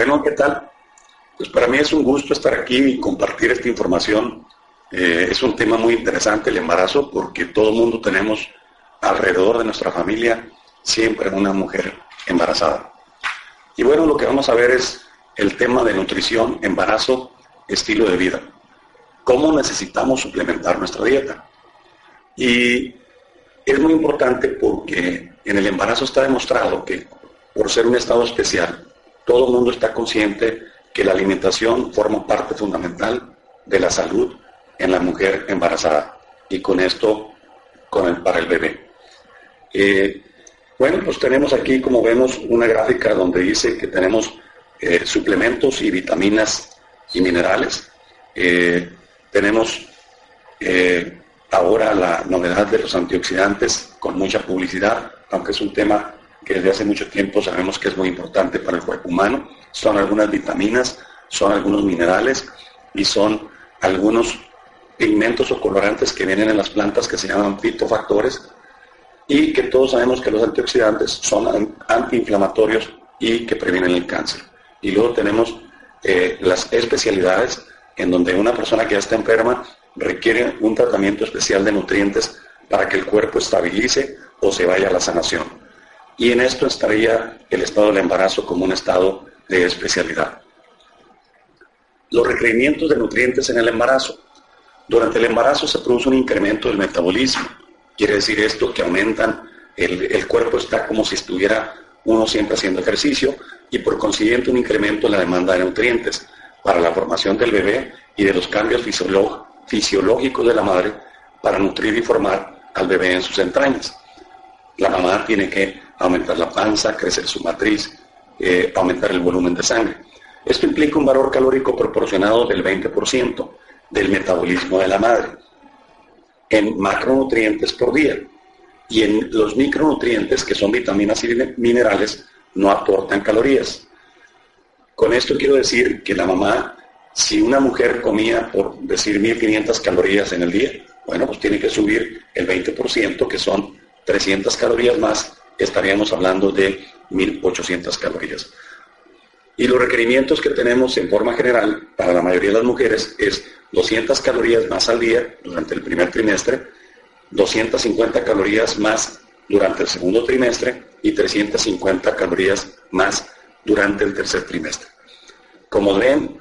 Bueno, ¿qué tal? Pues para mí es un gusto estar aquí y compartir esta información. Eh, es un tema muy interesante el embarazo porque todo el mundo tenemos alrededor de nuestra familia siempre una mujer embarazada. Y bueno, lo que vamos a ver es el tema de nutrición, embarazo, estilo de vida. ¿Cómo necesitamos suplementar nuestra dieta? Y es muy importante porque en el embarazo está demostrado que por ser un estado especial, todo el mundo está consciente que la alimentación forma parte fundamental de la salud en la mujer embarazada y con esto con el, para el bebé. Eh, bueno, pues tenemos aquí, como vemos, una gráfica donde dice que tenemos eh, suplementos y vitaminas y minerales. Eh, tenemos ahora la novedad de los antioxidantes con mucha publicidad, aunque es un tema que desde hace mucho tiempo sabemos que es muy importante para el cuerpo humano. Son algunas vitaminas, son algunos minerales y son algunos pigmentos o colorantes que vienen en las plantas que se llaman fitofactores y que todos sabemos que los antioxidantes son antiinflamatorios y que previenen el cáncer. Y luego tenemos eh, las especialidades en donde una persona que ya está enferma requiere un tratamiento especial de nutrientes para que el cuerpo estabilice o se vaya a la sanación y en esto estaría el estado del embarazo como un estado de especialidad. Los requerimientos de nutrientes en el embarazo. Durante el embarazo se produce un incremento del metabolismo. Quiere decir esto que aumentan, el, el cuerpo está como si estuviera uno siempre haciendo ejercicio y por consiguiente un incremento en la demanda de nutrientes para la formación del bebé y de los cambios fisiológicos de la madre para nutrir y formar al bebé en sus entrañas. La mamá tiene que aumentar la panza, crecer su matriz, eh, aumentar el volumen de sangre. Esto implica un valor calórico proporcionado del 20% del metabolismo de la madre en macronutrientes por día. Y en los micronutrientes, que son vitaminas y minerales, no aportan calorías. Con esto quiero decir que la mamá, si una mujer comía, por decir, 1500 calorías en el día, bueno, pues tiene que subir el 20%, que son 300 calorías más estaríamos hablando de 1.800 calorías. Y los requerimientos que tenemos en forma general para la mayoría de las mujeres es 200 calorías más al día durante el primer trimestre, 250 calorías más durante el segundo trimestre y 350 calorías más durante el tercer trimestre. Como ven,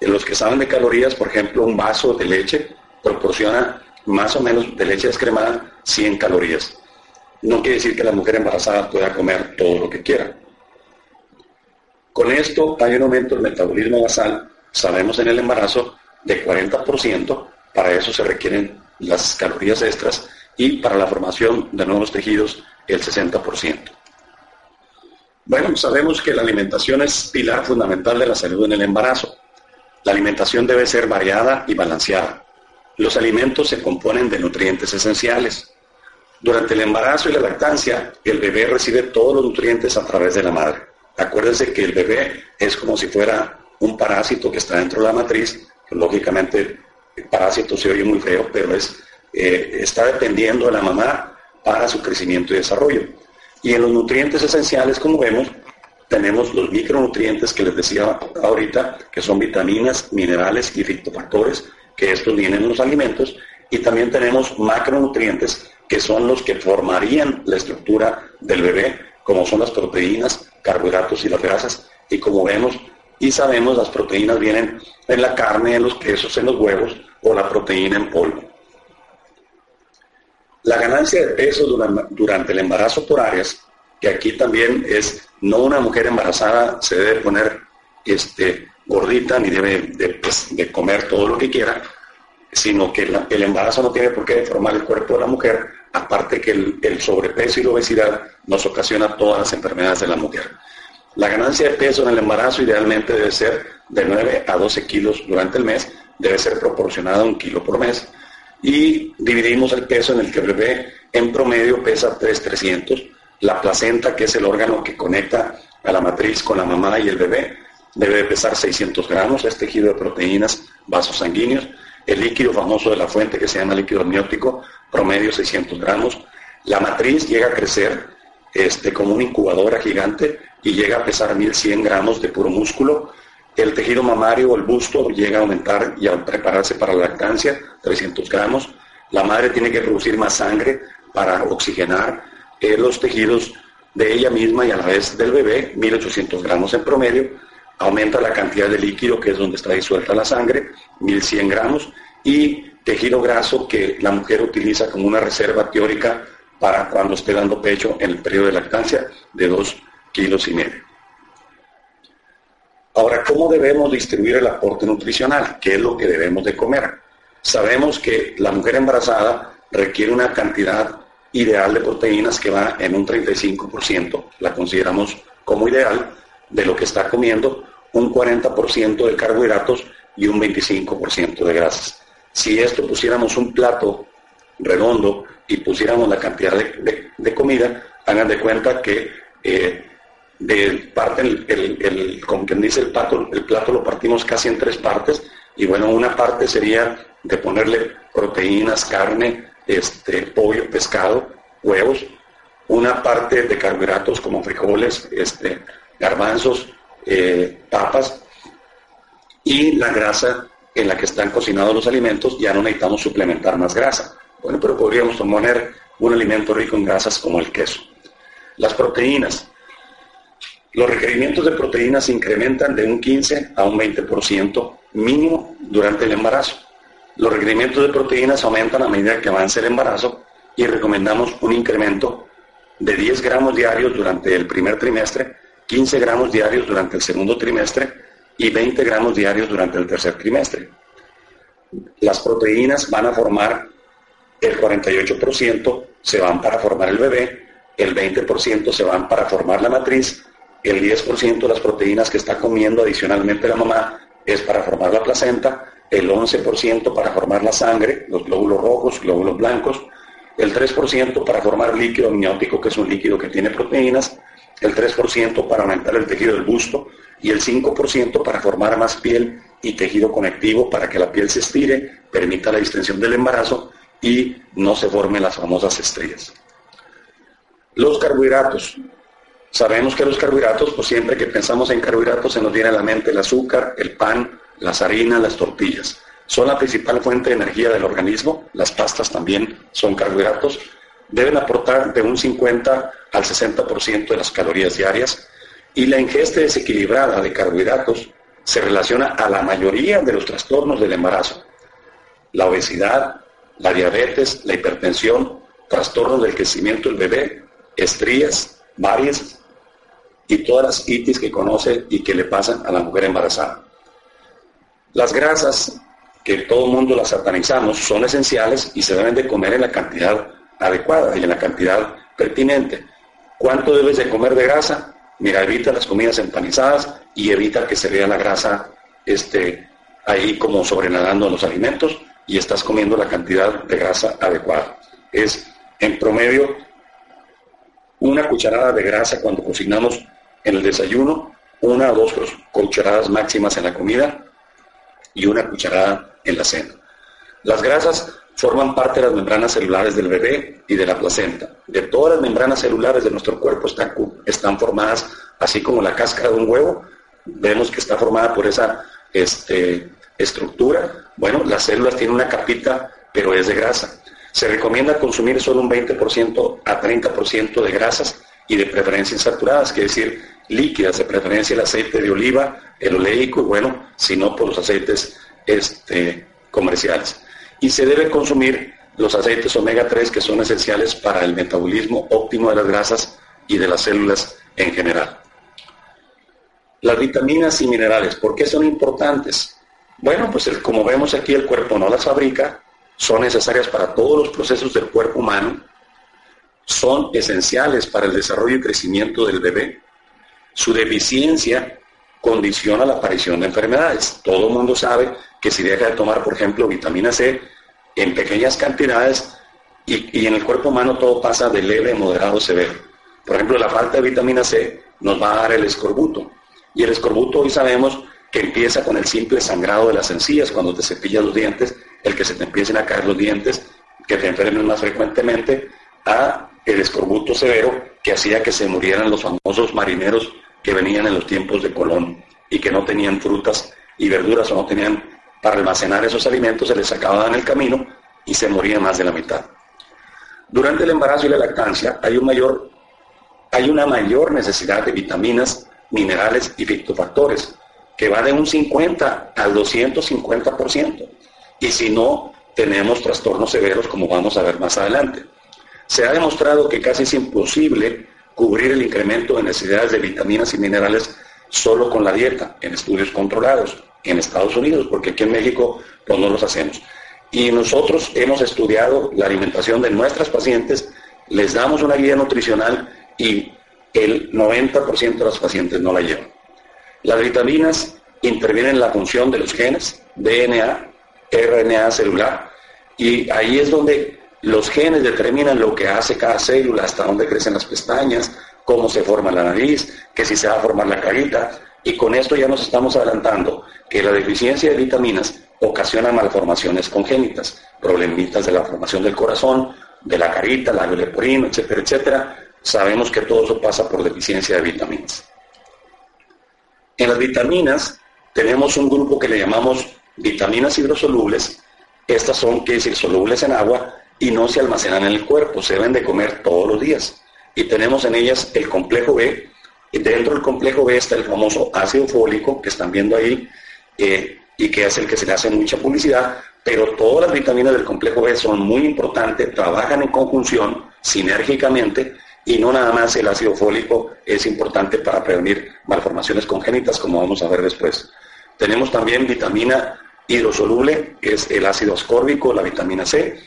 en los que saben de calorías, por ejemplo, un vaso de leche proporciona más o menos de leche descremada 100 calorías. No quiere decir que la mujer embarazada pueda comer todo lo que quiera. Con esto hay un aumento del metabolismo basal, sabemos en el embarazo, de 40%, para eso se requieren las calorías extras y para la formación de nuevos tejidos el 60%. Bueno, sabemos que la alimentación es pilar fundamental de la salud en el embarazo. La alimentación debe ser variada y balanceada. Los alimentos se componen de nutrientes esenciales, durante el embarazo y la lactancia, el bebé recibe todos los nutrientes a través de la madre. Acuérdense que el bebé es como si fuera un parásito que está dentro de la matriz. Lógicamente, el parásito se oye muy feo, pero es, eh, está dependiendo de la mamá para su crecimiento y desarrollo. Y en los nutrientes esenciales, como vemos, tenemos los micronutrientes que les decía ahorita, que son vitaminas, minerales y fitofactores, que estos vienen en los alimentos, y también tenemos macronutrientes que son los que formarían la estructura del bebé, como son las proteínas, carbohidratos y las grasas. Y como vemos y sabemos, las proteínas vienen en la carne, en los quesos, en los huevos o la proteína en polvo. La ganancia de peso durante el embarazo por áreas, que aquí también es, no una mujer embarazada se debe poner este, gordita ni debe de, pues, comer todo lo que quiera, sino que el embarazo no tiene por qué deformar el cuerpo de la mujer, aparte que el, sobrepeso y la obesidad nos ocasiona todas las enfermedades de la mujer. La ganancia de peso en el embarazo idealmente debe ser de 9 a 12 kilos durante el mes, debe ser proporcionada un kilo por mes, y dividimos el peso en el que el bebé en promedio pesa 3,300. La placenta, que es el órgano que conecta a la matriz con la mamá y el bebé, debe pesar 600 gramos, es tejido de proteínas, vasos sanguíneos, el líquido famoso de la fuente que se llama líquido amniótico, promedio 600 gramos. La matriz llega a crecer este, como una incubadora gigante y llega a pesar 1100 gramos de puro músculo. El tejido mamario o el busto llega a aumentar y a prepararse para la lactancia, 300 gramos. La madre tiene que producir más sangre para oxigenar eh, los tejidos de ella misma y a la vez del bebé, 1800 gramos en promedio. Aumenta la cantidad de líquido, que es donde está disuelta la sangre, 1100 gramos. Y tejido graso que la mujer utiliza como una reserva teórica para cuando esté dando pecho en el periodo de lactancia de 2 kilos y medio. Ahora, ¿cómo debemos distribuir el aporte nutricional? ¿Qué es lo que debemos de comer? Sabemos que la mujer embarazada requiere una cantidad ideal de proteínas que va en un 35%, la consideramos como ideal, de lo que está comiendo, un 40% de carbohidratos y un 25% de grasas. Si esto pusiéramos un plato redondo y pusiéramos la cantidad de, comida, hagan de cuenta que eh, de parte, el, como quien dice el plato, el plato lo partimos casi en tres partes y bueno, una parte sería de ponerle proteínas, carne, este, pollo, pescado, huevos, una parte de carbohidratos como frijoles, este, garbanzos, eh, papas y la grasa en la que están cocinados los alimentos, ya no necesitamos suplementar más grasa. Bueno, pero podríamos poner un alimento rico en grasas como el queso. Las proteínas. Los requerimientos de proteínas se incrementan de un 15 a un 20% mínimo durante el embarazo. Los requerimientos de proteínas aumentan a medida que avance el embarazo y recomendamos un incremento de 10 gramos diarios durante el primer trimestre, 15 gramos diarios durante el segundo trimestre y 20 gramos diarios durante el tercer trimestre. Las proteínas van a formar el 48% se van para formar el bebé, el 20% se van para formar la matriz, el 10% de las proteínas que está comiendo adicionalmente la mamá es para formar la placenta, el 11% para formar la sangre, los glóbulos rojos, glóbulos blancos, el 3% para formar líquido amniótico, que es un líquido que tiene proteínas, el 3% para aumentar el tejido del busto y el 5% para formar más piel y tejido conectivo para que la piel se estire, permita la distensión del embarazo y no se formen las famosas estrellas. Los carbohidratos. Sabemos que los carbohidratos, pues siempre que pensamos en carbohidratos se nos viene a la mente el azúcar, el pan, las harinas, las tortillas. Son la principal fuente de energía del organismo, las pastas también son carbohidratos. Deben aportar de un 50 al 60% de las calorías diarias y la ingesta desequilibrada de carbohidratos se relaciona a la mayoría de los trastornos del embarazo. La obesidad, la diabetes, la hipertensión, trastornos del crecimiento del bebé, estrías, varias y todas las itis que conoce y que le pasan a la mujer embarazada. Las grasas, que todo el mundo las satanizamos, son esenciales y se deben de comer en la cantidad adecuada y en la cantidad pertinente. ¿Cuánto debes de comer de grasa? Mira, evita las comidas empanizadas y evita que se vea la grasa este, ahí como sobrenadando los alimentos y estás comiendo la cantidad de grasa adecuada. Es en promedio una cucharada de grasa cuando cocinamos en el desayuno, una o dos cucharadas máximas en la comida y una cucharada en la cena. Las grasas forman parte de las membranas celulares del bebé y de la placenta. De todas las membranas celulares de nuestro cuerpo están, están formadas, así como la cáscara de un huevo, vemos que está formada por esa este, estructura. Bueno, las células tienen una capita, pero es de grasa. Se recomienda consumir solo un 20% a 30% de grasas y de preferencia insaturadas, que es decir, líquidas, de preferencia el aceite de oliva, el oleico y bueno, si no, por los aceites este, comerciales. Y se debe consumir los aceites omega 3 que son esenciales para el metabolismo óptimo de las grasas y de las células en general. Las vitaminas y minerales, ¿por qué son importantes? Bueno, pues como vemos aquí el cuerpo no las fabrica, son necesarias para todos los procesos del cuerpo humano, son esenciales para el desarrollo y crecimiento del bebé. Su deficiencia condiciona la aparición de enfermedades. Todo el mundo sabe que si deja de tomar, por ejemplo, vitamina C en pequeñas cantidades y, en el cuerpo humano todo pasa de leve, moderado, severo. Por ejemplo, la falta de vitamina C nos va a dar el escorbuto. Y el escorbuto hoy sabemos que empieza con el simple sangrado de las encías cuando te cepillas los dientes, el que se te empiecen a caer los dientes, que te enfermen más frecuentemente, a el escorbuto severo que hacía que se murieran los famosos marineros que venían en los tiempos de Colón y que no tenían frutas y verduras o no tenían para almacenar esos alimentos, se les acababan en el camino y se morían más de la mitad. Durante el embarazo y la lactancia hay, un mayor, hay una mayor necesidad de vitaminas, minerales y fitofactores, que va de un 50 al 250%. Y si no, tenemos trastornos severos como vamos a ver más adelante. Se ha demostrado que casi es imposible cubrir el incremento de necesidades de vitaminas y minerales solo con la dieta, en estudios controlados, en Estados Unidos, porque aquí en México pues no los hacemos. Y nosotros hemos estudiado la alimentación de nuestras pacientes, les damos una guía nutricional y el 90% de los pacientes no la llevan. Las vitaminas intervienen en la función de los genes, DNA, RNA celular, y ahí es donde los genes determinan lo que hace cada célula, hasta dónde crecen las pestañas, cómo se forma la nariz, que si se va a formar la carita, y con esto ya nos estamos adelantando que la deficiencia de vitaminas ocasiona malformaciones congénitas, problemitas de la formación del corazón, de la carita, la leporino, etcétera, etcétera. Sabemos que todo eso pasa por deficiencia de vitaminas. En las vitaminas tenemos un grupo que le llamamos vitaminas hidrosolubles. Estas son, que decir, solubles en agua y no se almacenan en el cuerpo, se deben de comer todos los días. Y tenemos en ellas el complejo B, y dentro del complejo B está el famoso ácido fólico que están viendo ahí, eh, y que es el que se le hace mucha publicidad, pero todas las vitaminas del complejo B son muy importantes, trabajan en conjunción, sinérgicamente, y no nada más el ácido fólico es importante para prevenir malformaciones congénitas, como vamos a ver después. Tenemos también vitamina hidrosoluble, que es el ácido ascórbico, la vitamina C,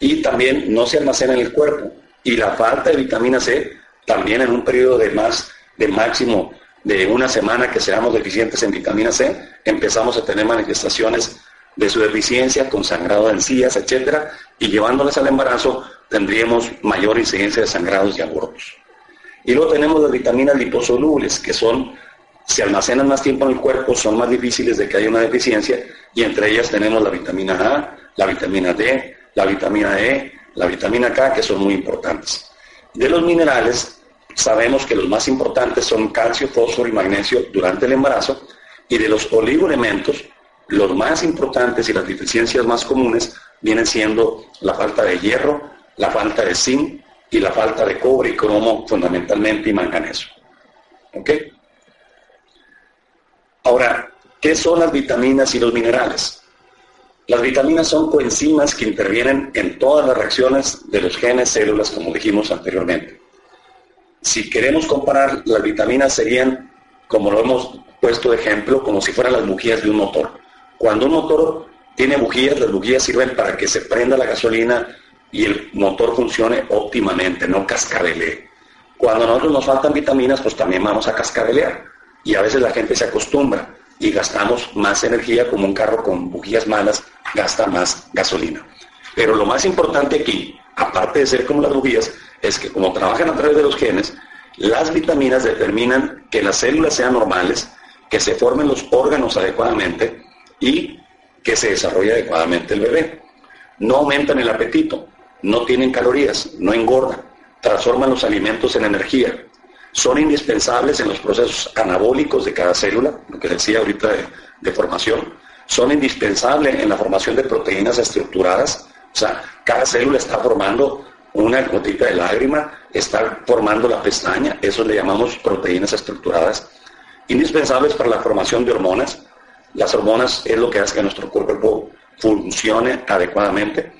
y también no se almacena en el cuerpo. Y la falta de vitamina C, también en un periodo de más, de máximo de una semana que seamos deficientes en vitamina C, empezamos a tener manifestaciones de su deficiencia con sangrado de encías, etcétera, y llevándoles al embarazo tendríamos mayor incidencia de sangrados y abortos. Y luego tenemos las vitaminas liposolubles, que son, se almacenan más tiempo en el cuerpo, son más difíciles de que haya una deficiencia, y entre ellas tenemos la vitamina A, la vitamina D, la vitamina E, la vitamina K, que son muy importantes. De los minerales, sabemos que los más importantes son calcio, fósforo y magnesio durante el embarazo, y de los oligoelementos, los más importantes y las deficiencias más comunes vienen siendo la falta de hierro, la falta de zinc y la falta de cobre y cromo fundamentalmente y manganeso. ¿Ok? Ahora, ¿qué son las vitaminas y los minerales? Las vitaminas son coenzimas que intervienen en todas las reacciones de los genes, células, como dijimos anteriormente. Si queremos comparar, las vitaminas serían, como lo hemos puesto de ejemplo, como si fueran las bujías de un motor. Cuando un motor tiene bujías, las bujías sirven para que se prenda la gasolina y el motor funcione óptimamente, no cascabelee. Cuando a nosotros nos faltan vitaminas, pues también vamos a cascabelear. Y a veces la gente se acostumbra y gastamos más energía como un carro con bujías malas gasta más gasolina. Pero lo más importante aquí, aparte de ser como las bujías, es que como trabajan a través de los genes, las vitaminas determinan que las células sean normales, que se formen los órganos adecuadamente y que se desarrolle adecuadamente el bebé. No aumentan el apetito, no tienen calorías, no engordan, transforman los alimentos en energía, son indispensables en los procesos anabólicos de cada célula, lo que decía ahorita de, formación, son indispensables en la formación de proteínas estructuradas, o sea, cada célula está formando una gotita de lágrima, está formando la pestaña, eso le llamamos proteínas estructuradas, indispensables para la formación de hormonas. Las hormonas es lo que hace que nuestro cuerpo funcione adecuadamente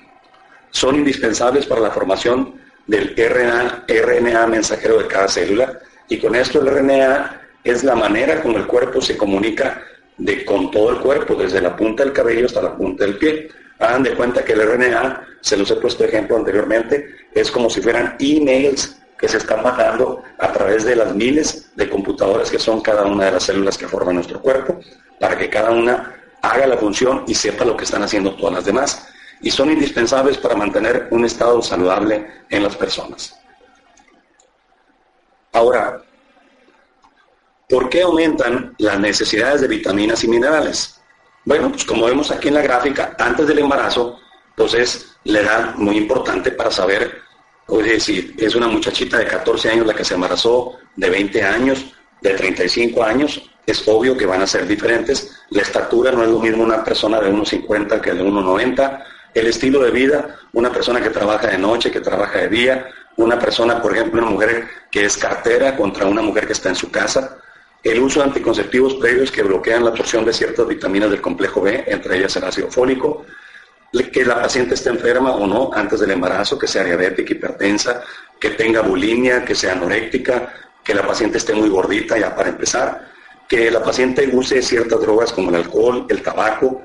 son indispensables para la formación del RNA, RNA mensajero de cada célula y con esto el RNA es la manera como el cuerpo se comunica de, con todo el cuerpo, desde la punta del cabello hasta la punta del pie. Hagan de cuenta que el RNA, se los he puesto ejemplo anteriormente, es como si fueran emails que se están mandando a través de las miles de computadoras que son cada una de las células que forman nuestro cuerpo, para que cada una haga la función y sepa lo que están haciendo todas las demás y son indispensables para mantener un estado saludable en las personas. Ahora, ¿por qué aumentan las necesidades de vitaminas y minerales? Bueno, pues como vemos aquí en la gráfica, antes del embarazo, pues es la edad muy importante para saber, oye, si es una muchachita de 14 años la que se embarazó, de 20 años, de 35 años, es obvio que van a ser diferentes. La estatura no es lo mismo una persona de 1,50 que de 1,90. El estilo de vida, una persona que trabaja de noche, que trabaja de día, una persona, por ejemplo, una mujer que es cartera contra una mujer que está en su casa. El uso de anticonceptivos previos que bloquean la absorción de ciertas vitaminas del complejo B, entre ellas el ácido fólico, que la paciente esté enferma o no antes del embarazo, que sea diabética, hipertensa, que tenga bulimia, que sea anoréctica, que la paciente esté muy gordita ya para empezar, que la paciente use ciertas drogas como el alcohol, el tabaco,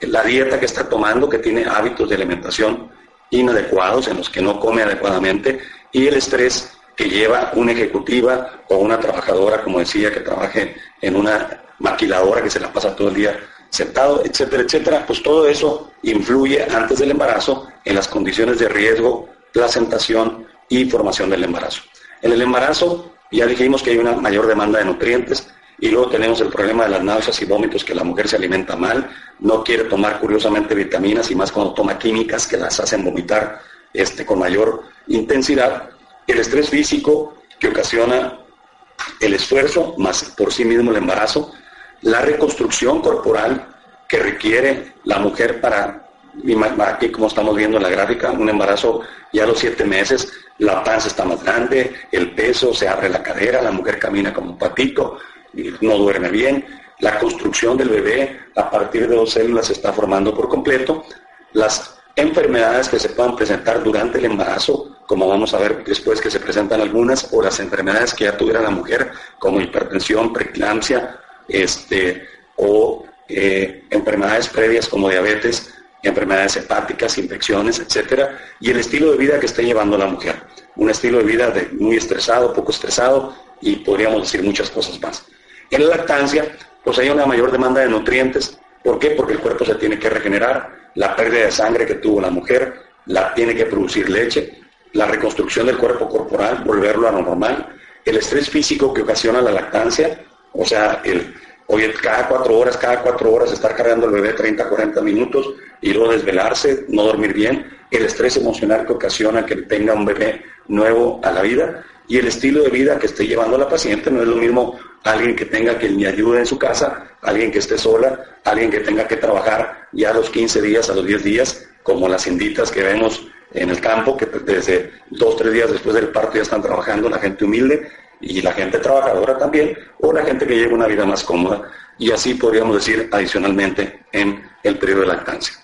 la dieta que está tomando, que tiene hábitos de alimentación inadecuados en los que no come adecuadamente y el estrés que lleva una ejecutiva o una trabajadora, como decía, que trabaje en una maquiladora que se la pasa todo el día sentado, etcétera, etcétera, pues todo eso influye antes del embarazo en las condiciones de riesgo, placentación y formación del embarazo. En el embarazo ya dijimos que hay una mayor demanda de nutrientes y luego tenemos el problema de las náuseas y vómitos, que la mujer se alimenta mal, no quiere tomar curiosamente vitaminas y más cuando toma químicas que las hacen vomitar este, con mayor intensidad. El estrés físico que ocasiona el esfuerzo, más por sí mismo el embarazo, la reconstrucción corporal que requiere la mujer para, aquí como estamos viendo en la gráfica, un embarazo ya a los siete meses, la panza está más grande, el peso, se abre la cadera, la mujer camina como un patito, no duerme bien, la construcción del bebé a partir de dos células se está formando por completo, las enfermedades que se puedan presentar durante el embarazo, como vamos a ver después que se presentan algunas, o las enfermedades que ya tuviera la mujer, como hipertensión, preeclampsia, este, o eh, enfermedades previas como diabetes, enfermedades hepáticas, infecciones, etcétera, y el estilo de vida que esté llevando la mujer. Un estilo de vida de muy estresado, poco estresado, y podríamos decir muchas cosas más. En la lactancia, pues hay una mayor demanda de nutrientes. ¿Por qué? Porque el cuerpo se tiene que regenerar, la pérdida de sangre que tuvo la mujer, la tiene que producir leche, la reconstrucción del cuerpo corporal, volverlo a lo normal, el estrés físico que ocasiona la lactancia, o sea, el, Oye, cada cuatro horas, cada cuatro horas estar cargando el bebé 30, 40 minutos y luego desvelarse, no dormir bien, el estrés emocional que ocasiona que tenga un bebé nuevo a la vida y el estilo de vida que esté llevando la paciente no es lo mismo alguien que tenga que le ayude en su casa, alguien que esté sola, alguien que tenga que trabajar ya a los 15 días, a los 10 días, como las inditas que vemos en el campo, que desde dos, tres días después del parto ya están trabajando, la gente humilde, y la gente trabajadora también, o la gente que lleva una vida más cómoda, y así podríamos decir adicionalmente en el periodo de lactancia.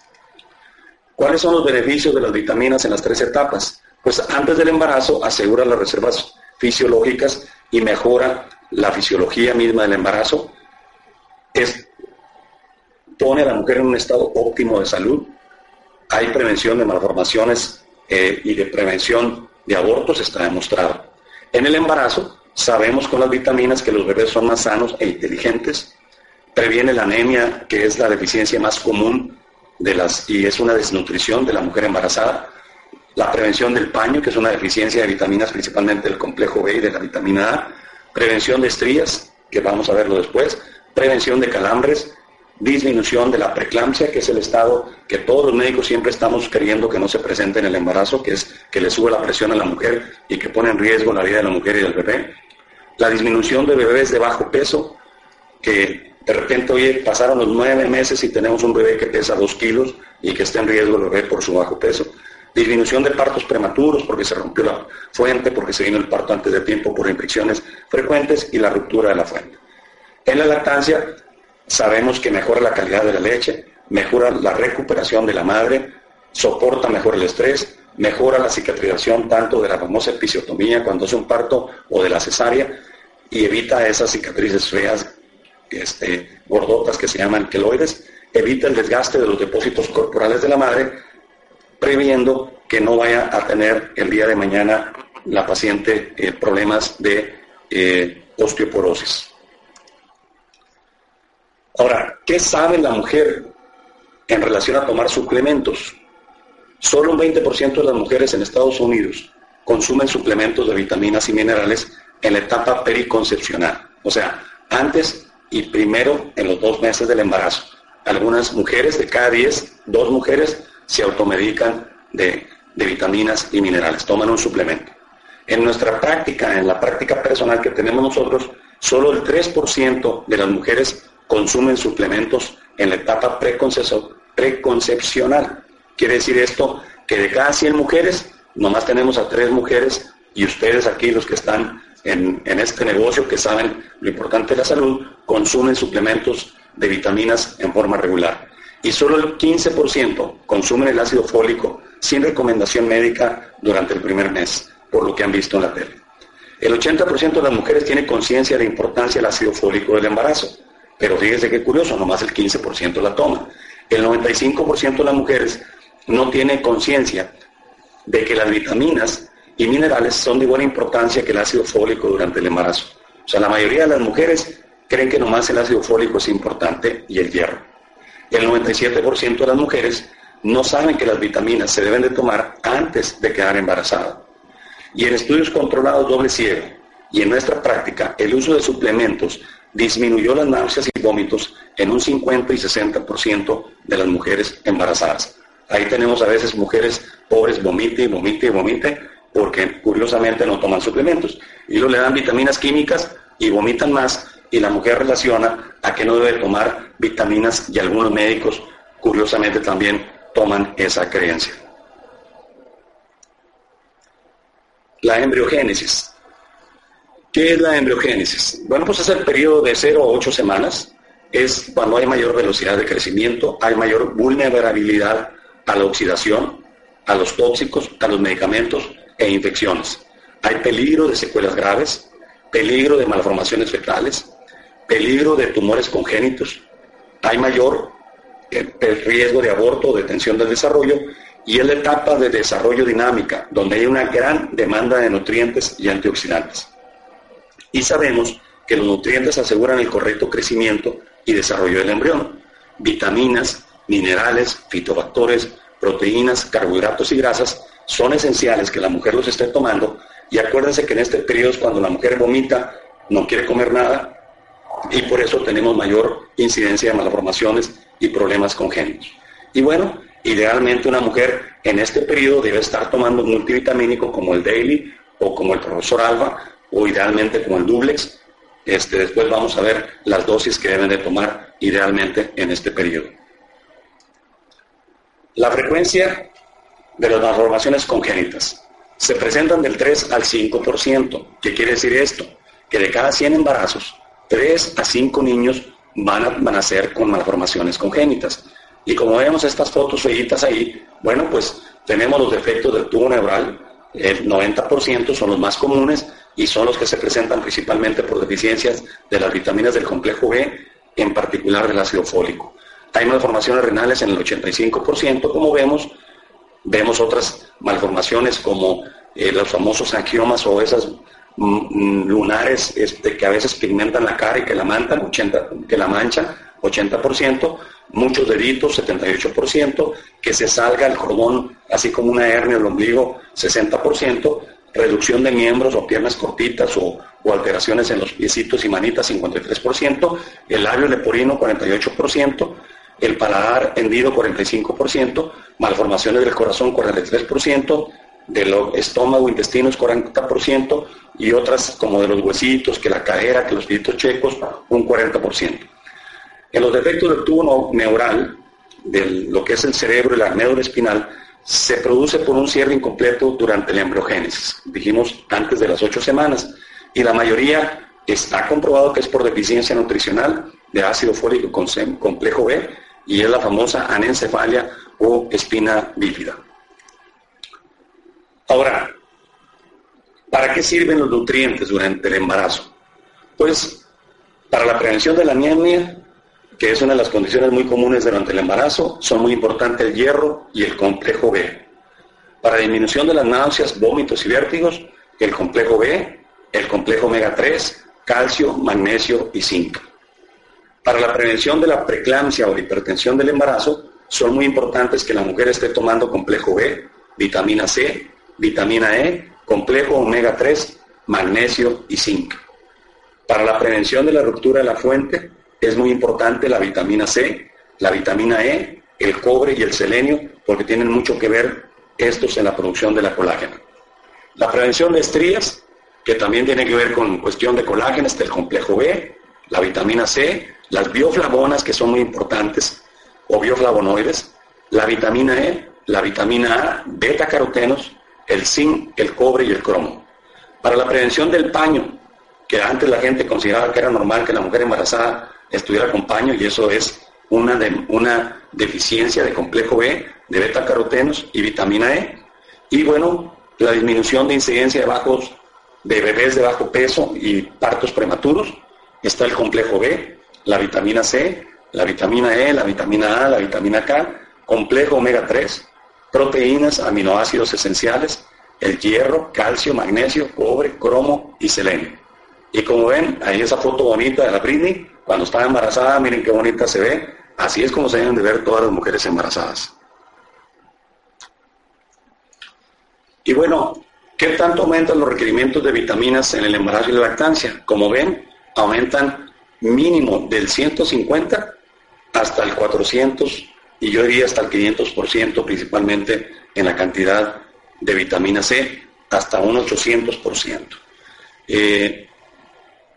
¿Cuáles son los beneficios de las vitaminas en las tres etapas? Pues antes del embarazo asegura las reservas fisiológicas y mejora la fisiología misma del embarazo, es, pone a la mujer en un estado óptimo de salud, hay prevención de malformaciones eh, y de prevención de abortos, está demostrado. En el embarazo Sabemos con las vitaminas que los bebés son más sanos e inteligentes. Previene la anemia, que es la deficiencia más común de las, y es una desnutrición de la mujer embarazada. La prevención del paño, que es una deficiencia de vitaminas, principalmente del complejo B y de la vitamina A. Prevención de estrías, que vamos a verlo después. Prevención de calambres, disminución de la preeclampsia, que es el estado que todos los médicos siempre estamos queriendo que no se presente en el embarazo, que es que le sube la presión a la mujer y que pone en riesgo la vida de la mujer y del bebé. La disminución de bebés de bajo peso, que de repente, oye, pasaron los nueve meses y tenemos un bebé que pesa dos kilos y que está en riesgo el bebé por su bajo peso. Disminución de partos prematuros porque se rompió la fuente, porque se vino el parto antes de tiempo por infecciones frecuentes y la ruptura de la fuente. En la lactancia sabemos que mejora la calidad de la leche, mejora la recuperación de la madre, soporta mejor el estrés, mejora la cicatrización tanto de la famosa episiotomía cuando es un parto o de la cesárea y evita esas cicatrices feas, este, gordotas que se llaman queloides, evita el desgaste de los depósitos corporales de la madre, previendo que no vaya a tener el día de mañana la paciente eh, problemas de eh, osteoporosis. Ahora, ¿qué sabe la mujer en relación a tomar suplementos? Solo un 20% de las mujeres en Estados Unidos consumen suplementos de vitaminas y minerales en la etapa periconcepcional, o sea, antes y primero en los dos meses del embarazo. Algunas mujeres, de cada 10, dos mujeres se automedican de, vitaminas y minerales, toman un suplemento. En nuestra práctica, en la práctica personal que tenemos nosotros, Solo el 3% de las mujeres consumen suplementos en la etapa preconcepcional. Quiere decir esto que de cada 100 mujeres, nomás tenemos a 3 mujeres y ustedes aquí, los que están en, este negocio, que saben lo importante de la salud, consumen suplementos de vitaminas en forma regular. Y solo el 15% consumen el ácido fólico sin recomendación médica durante el primer mes, por lo que han visto en la tele. El 80% de las mujeres tiene conciencia de la importancia del ácido fólico del embarazo, pero fíjense qué curioso, nomás el 15% la toma. El 95% de las mujeres no tiene conciencia de que las vitaminas y minerales son de igual importancia que el ácido fólico durante el embarazo. O sea, la mayoría de las mujeres creen que nomás el ácido fólico es importante y el hierro. El 97% de las mujeres no saben que las vitaminas se deben de tomar antes de quedar embarazada. Y en estudios controlados doble ciego y en nuestra práctica, el uso de suplementos disminuyó las náuseas y vómitos en un 50 y 60% de las mujeres embarazadas. Ahí tenemos a veces mujeres pobres, vomite, vomite, vomite, porque curiosamente no toman suplementos. Y luego le dan vitaminas químicas y vomitan más y la mujer relaciona a que no debe tomar vitaminas y algunos médicos curiosamente también toman esa creencia. La embriogénesis. ¿Qué es la embriogénesis? Bueno, pues es el periodo de 0 a 8 semanas. Es cuando hay mayor velocidad de crecimiento, hay mayor vulnerabilidad a la oxidación, a los tóxicos, a los medicamentos e infecciones. Hay peligro de secuelas graves, peligro de malformaciones fetales, peligro de tumores congénitos, hay mayor eh, riesgo de aborto o detención del desarrollo y es la etapa de desarrollo dinámica, donde hay una gran demanda de nutrientes y antioxidantes. Y sabemos que los nutrientes aseguran el correcto crecimiento y desarrollo del embrión. Vitaminas, minerales, fitofactores, proteínas, carbohidratos y grasas son esenciales que la mujer los esté tomando y acuérdense que en este periodo es cuando la mujer vomita, no quiere comer nada y por eso tenemos mayor incidencia de malformaciones y problemas congénitos. Y bueno, idealmente una mujer en este periodo debe estar tomando multivitamínico como el Daily o como el profesor Alba o idealmente como el Dublex. Este, después vamos a ver las dosis que deben de tomar idealmente en este periodo. La frecuencia de las malformaciones congénitas se presentan del 3 al 5%. ¿Qué quiere decir esto? Que de cada 100 embarazos, 3 a 5 niños van a, van a ser con malformaciones congénitas. Y como vemos estas fotos feitas ahí, bueno, pues tenemos los defectos del tubo neural, el 90% son los más comunes y son los que se presentan principalmente por deficiencias de las vitaminas del complejo B, en particular del ácido fólico. Hay malformaciones renales en el 85%, como vemos. Vemos otras malformaciones como eh, los famosos angiomas o esas lunares este, que a veces pigmentan la cara y que la, mantan, 80, que la manchan, 80%, muchos deditos, 78%, que se salga el cordón, así como una hernia del ombligo, 60%, reducción de miembros o piernas cortitas o, o alteraciones en los piecitos y manitas, 53%, el labio leporino, 48%, el paladar hendido 45%, malformaciones del corazón 43%, del estómago, intestinos 40% y otras como de los huesitos, que la cadera, que los pieditos checos, un 40%. En los defectos del tubo neural, de lo que es el cerebro y la médula espinal, se produce por un cierre incompleto durante la embriogénesis, dijimos antes de las ocho semanas, y la mayoría está comprobado que es por deficiencia nutricional de ácido fólico complejo B y es la famosa anencefalia o espina bífida. Ahora, ¿para qué sirven los nutrientes durante el embarazo? Pues para la prevención de la anemia, que es una de las condiciones muy comunes durante el embarazo, son muy importantes el hierro y el complejo B. Para disminución de las náuseas, vómitos y vértigos, el complejo B, el complejo omega 3, calcio, magnesio y zinc. Para la prevención de la preeclampsia o hipertensión del embarazo, son muy importantes que la mujer esté tomando complejo B, vitamina C, vitamina E, complejo omega 3, magnesio y zinc. Para la prevención de la ruptura de la fuente, es muy importante la vitamina C, la vitamina E, el cobre y el selenio, porque tienen mucho que ver estos en la producción de la colágena. La prevención de estrías, que también tiene que ver con cuestión de colágeno, está el complejo B, la vitamina C, las bioflavonas que son muy importantes, o bioflavonoides, la vitamina E, la vitamina A, beta carotenos, el zinc, el cobre y el cromo. Para la prevención del paño, que antes la gente consideraba que era normal que la mujer embarazada estuviera con paño y eso es una, una deficiencia de complejo B, de beta carotenos y vitamina E. Y bueno, la disminución de incidencia de bajos de bebés de bajo peso y partos prematuros, está el complejo B, la vitamina C, la vitamina E, la vitamina A, la vitamina K, complejo omega 3, proteínas, aminoácidos esenciales, el hierro, calcio, magnesio, cobre, cromo y selenio. Y como ven, ahí esa foto bonita de la Britney, cuando estaba embarazada, miren qué bonita se ve. Así es como se deben de ver todas las mujeres embarazadas. Y bueno, ¿qué tanto aumentan los requerimientos de vitaminas en el embarazo y la lactancia? Como ven, aumentan mínimo del 150 hasta el 400 y yo diría hasta el 500% principalmente en la cantidad de vitamina C, hasta un 800%. Eh,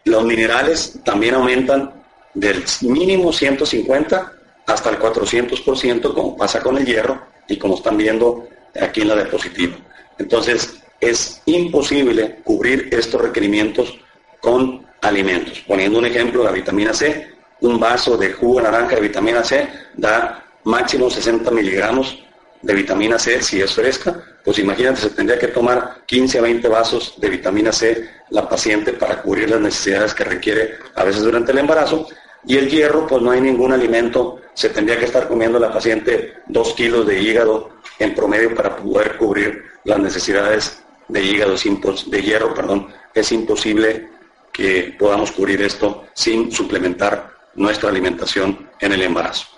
los minerales también aumentan del mínimo 150 hasta el 400%, como pasa con el hierro y como están viendo aquí en la diapositiva. Entonces, es imposible cubrir estos requerimientos con alimentos. Poniendo un ejemplo, la vitamina C, un vaso de jugo naranja de vitamina C da máximo 60 miligramos de vitamina C si es fresca, pues imagínate, se tendría que tomar 15 a 20 vasos de vitamina C la paciente para cubrir las necesidades que requiere a veces durante el embarazo. Y el hierro, pues no hay ningún alimento, se tendría que estar comiendo la paciente 2 kilos de hígado en promedio para poder cubrir las necesidades de hígado, de hierro, perdón. Es imposible que podamos cubrir esto sin suplementar nuestra alimentación en el embarazo.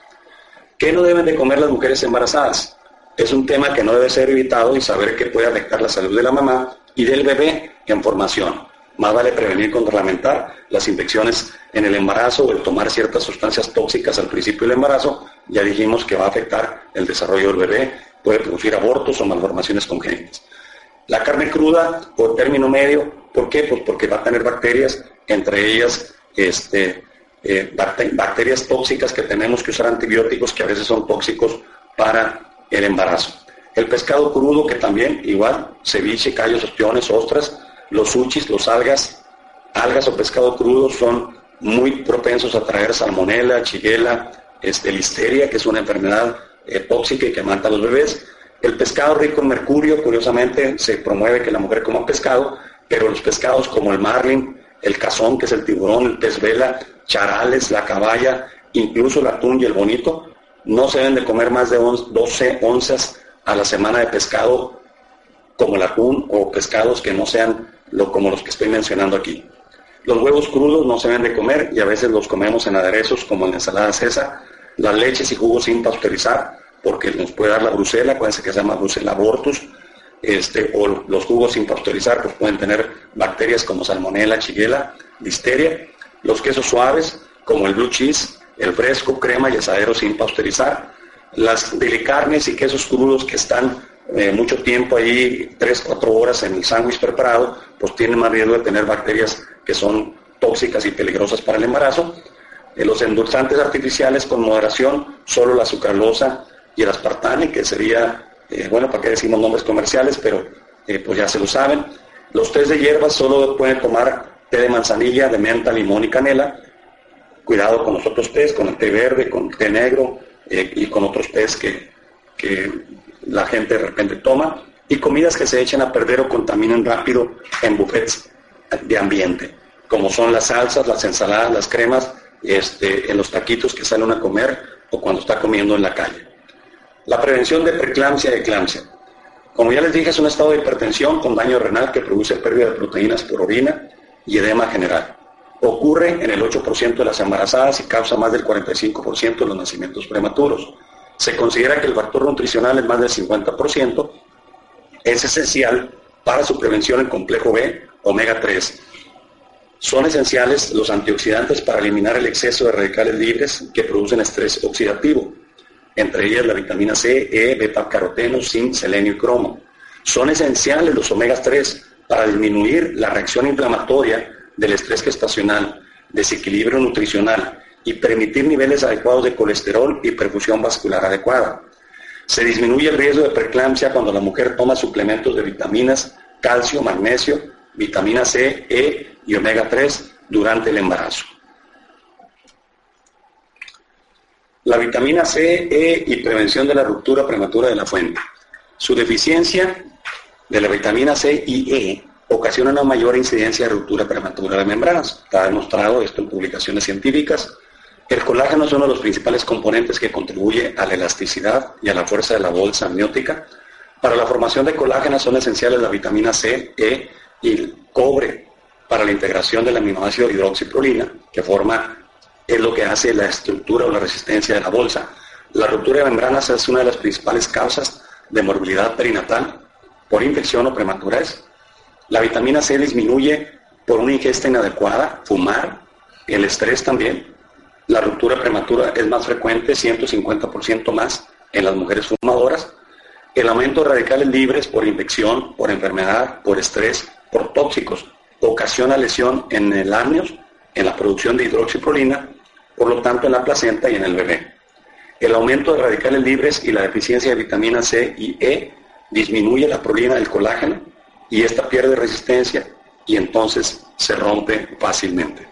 ¿Qué no deben de comer las mujeres embarazadas? Es un tema que no debe ser evitado y saber que puede afectar la salud de la mamá y del bebé en formación. Más vale prevenir contra lamentar las infecciones en el embarazo o el tomar ciertas sustancias tóxicas al principio del embarazo. Ya dijimos que va a afectar el desarrollo del bebé, puede producir abortos o malformaciones congénitas. La carne cruda o término medio, ¿por qué? Pues porque va a tener bacterias, entre ellas este, eh, bacterias tóxicas que tenemos que usar antibióticos que a veces son tóxicos para el embarazo. El pescado crudo, que también igual, ceviche, callos, ostiones, ostras, los sushis, los algas, algas o pescado crudo son muy propensos a traer salmonela, chiguela, este, listeria, que es una enfermedad eh, tóxica y que mata a los bebés. El pescado rico en mercurio, curiosamente, se promueve que la mujer coma pescado, pero los pescados como el marlin, el cazón, que es el tiburón, el pez vela, charales, la caballa, incluso el atún y el bonito, no se deben de comer más de 12 onzas a la semana de pescado como el atún o pescados que no sean como los que estoy mencionando aquí. Los huevos crudos no se deben de comer y a veces los comemos en aderezos como en la ensalada César. Las leches y jugos sin pasteurizar porque nos puede dar la brusela, acuérdense que se llama brusela abortus, este, o los jugos sin pasteurizar pues pueden tener bacterias como salmonella, chiguela, listeria. Los quesos suaves como el blue cheese el fresco, crema y asadero sin pasteurizar. Las delicarnes y quesos crudos que están eh, mucho tiempo ahí, 3, 4 horas en el sándwich preparado, pues tienen más riesgo de tener bacterias que son tóxicas y peligrosas para el embarazo. Eh, los endulzantes artificiales con moderación, solo la sucralosa y el aspartame, que sería, eh, bueno, para qué decimos nombres comerciales, pero pues ya se lo saben. Los tés de hierbas solo pueden tomar té de manzanilla, de menta, limón y canela, cuidado con los otros pez, con el té verde, con el té negro eh, y con otros pez que, que la gente de repente toma, y comidas que se echen a perder o contaminan rápido en buffets de ambiente, como son las salsas, las ensaladas, las cremas, este, en los taquitos que salen a comer o cuando está comiendo en la calle. La prevención de preeclampsia y eclampsia. Como ya les dije, es un estado de hipertensión con daño renal que produce pérdida de proteínas por orina y edema general. Ocurre en el 8% de las embarazadas y causa más del 45% de los nacimientos prematuros. Se considera que el factor nutricional es más del 50%. Es esencial para su prevención en complejo B, omega 3. Son esenciales los antioxidantes para eliminar el exceso de radicales libres que producen estrés oxidativo, entre ellas la vitamina C, E, beta-caroteno, zinc, selenio y cromo. Son esenciales los omega 3 para disminuir la reacción inflamatoria del estrés gestacional, desequilibrio nutricional y permitir niveles adecuados de colesterol y perfusión vascular adecuada. Se disminuye el riesgo de preeclampsia cuando la mujer toma suplementos de vitaminas, calcio, magnesio, vitamina C, E y omega 3 durante el embarazo. La vitamina C, E y prevención de la ruptura prematura de la fuente. Su deficiencia de la vitamina C y E ocasiona una mayor incidencia de ruptura prematura de membranas. Está demostrado esto en publicaciones científicas. El colágeno es uno de los principales componentes que contribuye a la elasticidad y a la fuerza de la bolsa amniótica. Para la formación de colágeno son esenciales la vitamina C, E y el cobre para la integración del aminoácido hidroxiprolina, que forma, es lo que hace la estructura o la resistencia de la bolsa. La ruptura de membranas es una de las principales causas de morbilidad perinatal por infección o prematurez. La vitamina C disminuye por una ingesta inadecuada, fumar, el estrés también. La ruptura prematura es más frecuente, 150% más en las mujeres fumadoras. El aumento de radicales libres por infección, por enfermedad, por estrés, por tóxicos, ocasiona lesión en el amnios, en la producción de hidroxiprolina, por lo tanto en la placenta y en el bebé. El aumento de radicales libres y la deficiencia de vitamina C y E disminuye la prolina del colágeno y esta pierde resistencia y entonces se rompe fácilmente.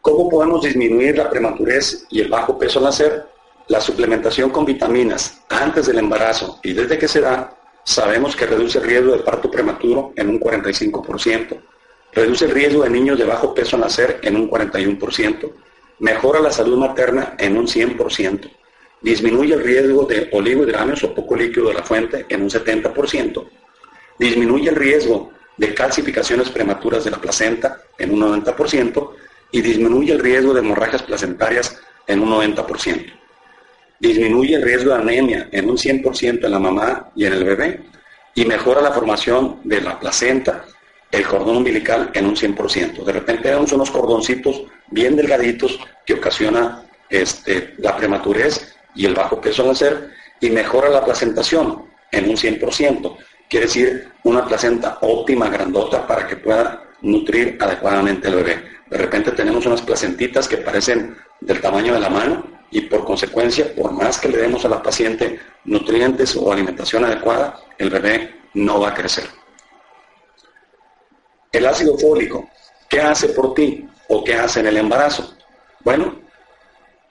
¿Cómo podemos disminuir la prematurez y el bajo peso al nacer? La suplementación con vitaminas antes del embarazo y desde que se da, sabemos que reduce el riesgo de parto prematuro en un 45%, reduce el riesgo de niños de bajo peso nacer en un 41%, mejora la salud materna en un 100%, disminuye el riesgo de oligohidramios o poco líquido de la fuente en un 70%, disminuye el riesgo de calcificaciones prematuras de la placenta en un 90% y disminuye el riesgo de hemorragias placentarias en un 90%. Disminuye el riesgo de anemia en un 100% en la mamá y en el bebé y mejora la formación de la placenta, el cordón umbilical en un 100%. De repente vemos unos cordoncitos bien delgaditos que ocasiona este, la prematurez y el bajo peso al nacer y mejora la placentación en un 100%. Quiere decir una placenta óptima, grandota, para que pueda nutrir adecuadamente al bebé. De repente tenemos unas placentitas que parecen del tamaño de la mano y por consecuencia, por más que le demos a la paciente nutrientes o alimentación adecuada, el bebé no va a crecer. El ácido fólico, ¿qué hace por ti o qué hace en el embarazo? Bueno,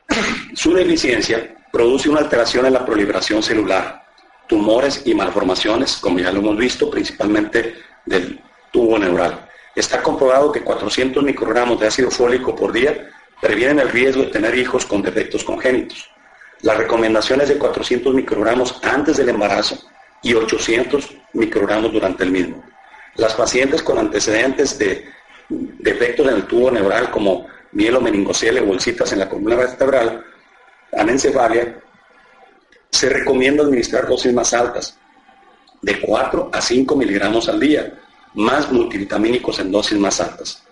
su deficiencia produce una alteración en la proliferación celular, tumores y malformaciones, como ya lo hemos visto, principalmente del tubo neural. Está comprobado que 400 microgramos de ácido fólico por día previenen el riesgo de tener hijos con defectos congénitos. Las recomendaciones de 400 microgramos antes del embarazo y 800 microgramos durante el mismo. Las pacientes con antecedentes de defectos en el tubo neural como mielomeningocele o bolsitas en la columna vertebral, anencefalia, se recomienda administrar dosis más altas, de 4 a 5 miligramos al día, más multivitamínicos en dosis más altas.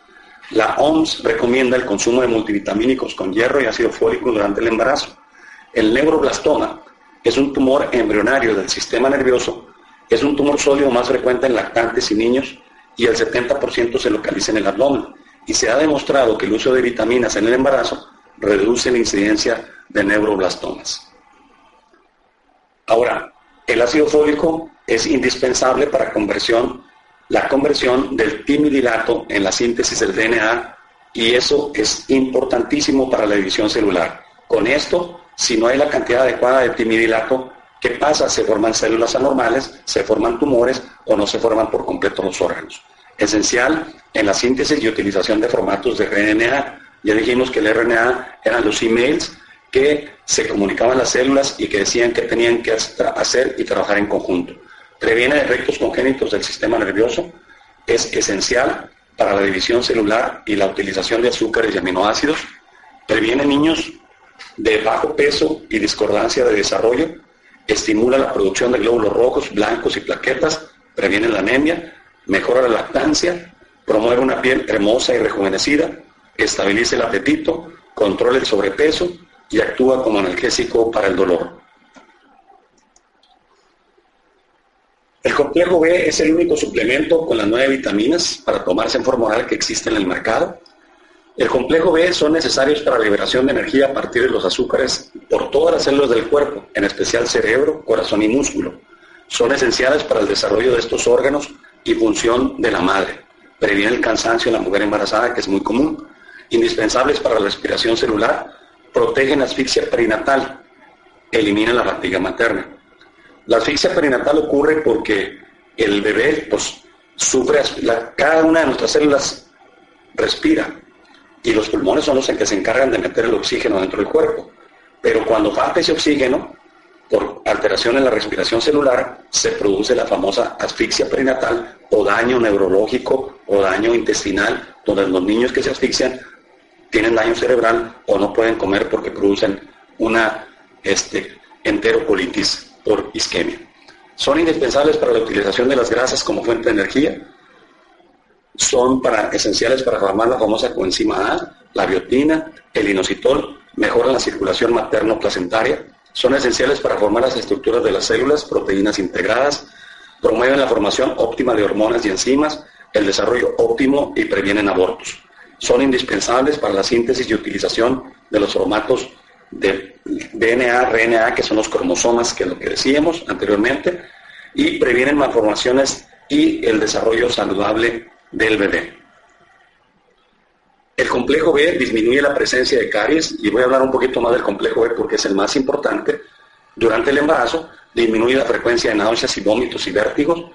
La OMS recomienda el consumo de multivitamínicos con hierro y ácido fólico durante el embarazo. El neuroblastoma es un tumor embrionario del sistema nervioso, es un tumor sólido más frecuente en lactantes y niños y el 70% se localiza en el abdomen. Y se ha demostrado que el uso de vitaminas en el embarazo reduce la incidencia de neuroblastomas. Ahora, el ácido fólico es indispensable para conversión la conversión del timidilato en la síntesis del DNA y eso es importantísimo para la división celular. Con esto, si no hay la cantidad adecuada de timidilato, ¿qué pasa? Se forman células anormales, se forman tumores o no se forman por completo los órganos. Esencial en la síntesis y utilización de formatos de RNA. Ya dijimos que el RNA eran los emails que se comunicaban las células y que decían que tenían que hacer y trabajar en conjunto previene defectos congénitos del sistema nervioso, es esencial para la división celular y la utilización de azúcares y aminoácidos, previene niños de bajo peso y discordancia de desarrollo, estimula la producción de glóbulos rojos, blancos y plaquetas, previene la anemia, mejora la lactancia, promueve una piel hermosa y rejuvenecida, estabiliza el apetito, controla el sobrepeso y actúa como analgésico para el dolor. El complejo B es el único suplemento con las nueve vitaminas para tomarse en forma oral que existe en el mercado. El complejo B son necesarios para la liberación de energía a partir de los azúcares por todas las células del cuerpo, en especial cerebro, corazón y músculo. Son esenciales para el desarrollo de estos órganos y función de la madre. Previene el cansancio en la mujer embarazada, que es muy común. Indispensables para la respiración celular, protegen la asfixia perinatal, eliminan la fatiga materna. La asfixia perinatal ocurre porque el bebé pues, sufre, cada una de nuestras células respira y los pulmones son los que se encargan de meter el oxígeno dentro del cuerpo. Pero cuando falta ese oxígeno, por alteración en la respiración celular, se produce la famosa asfixia perinatal o daño neurológico o daño intestinal, donde los niños que se asfixian tienen daño cerebral o no pueden comer porque producen una este, enterocolitis por isquemia. Son indispensables para la utilización de las grasas como fuente de energía. Son para, esenciales para formar la famosa coenzima A, la biotina, el inositol, mejoran la circulación materno-placentaria. Son esenciales para formar las estructuras de las células, proteínas integradas, promueven la formación óptima de hormonas y enzimas, el desarrollo óptimo y previenen abortos. Son indispensables para la síntesis y utilización de los formatos de DNA, RNA, que son los cromosomas, que es lo que decíamos anteriormente, y previenen malformaciones y el desarrollo saludable del bebé. El complejo B disminuye la presencia de caries, y voy a hablar un poquito más del complejo B porque es el más importante. Durante el embarazo, disminuye la frecuencia de náuseas y vómitos y vértigos,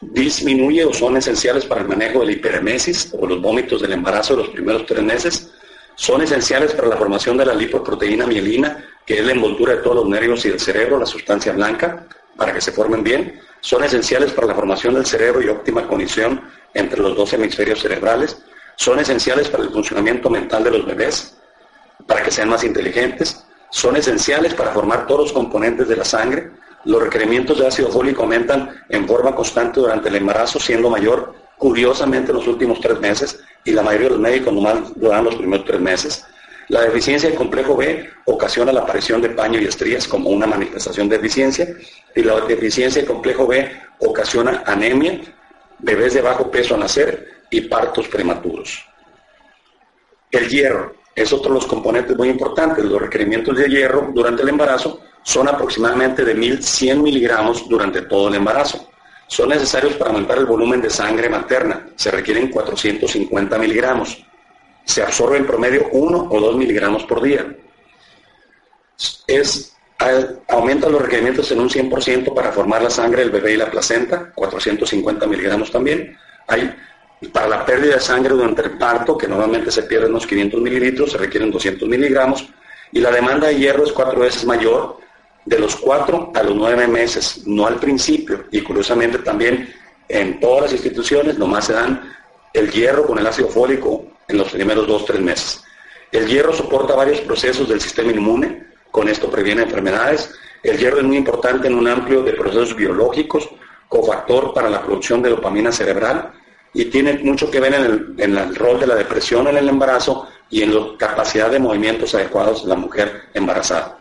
disminuye o son esenciales para el manejo de la hiperemesis o los vómitos del embarazo de los primeros tres meses, son esenciales para la formación de la lipoproteína mielina, que es la envoltura de todos los nervios y del cerebro, la sustancia blanca, para que se formen bien. Son esenciales para la formación del cerebro y óptima condición entre los dos hemisferios cerebrales. Son esenciales para el funcionamiento mental de los bebés, para que sean más inteligentes. Son esenciales para formar todos los componentes de la sangre. Los requerimientos de ácido fólico aumentan en forma constante durante el embarazo, siendo mayor curiosamente los últimos tres meses y la mayoría de los médicos nomás duran los primeros tres meses. La deficiencia del complejo B ocasiona la aparición de paño y estrías como una manifestación de deficiencia y la deficiencia del complejo B ocasiona anemia, bebés de bajo peso al nacer y partos prematuros. El hierro es otro de los componentes muy importantes. Los requerimientos de hierro durante el embarazo son aproximadamente de 1.100 miligramos durante todo el embarazo son necesarios para aumentar el volumen de sangre materna. Se requieren 450 miligramos. Se absorbe en promedio 1 o 2 miligramos por día. Es, aumenta los requerimientos en un 100% para formar la sangre del bebé y la placenta, 450 miligramos también. Hay, para la pérdida de sangre durante el parto, que normalmente se pierden unos 500 mililitros, se requieren 200 miligramos. Y la demanda de hierro es cuatro veces mayor de los cuatro a los nueve meses, no al principio. Y curiosamente también en todas las instituciones nomás se dan el hierro con el ácido fólico en los primeros dos, tres meses. El hierro soporta varios procesos del sistema inmune, con esto previene enfermedades. El hierro es muy importante en un amplio de procesos biológicos, cofactor para la producción de dopamina cerebral y tiene mucho que ver en el, en el rol de la depresión en el embarazo y en la capacidad de movimientos adecuados de la mujer embarazada.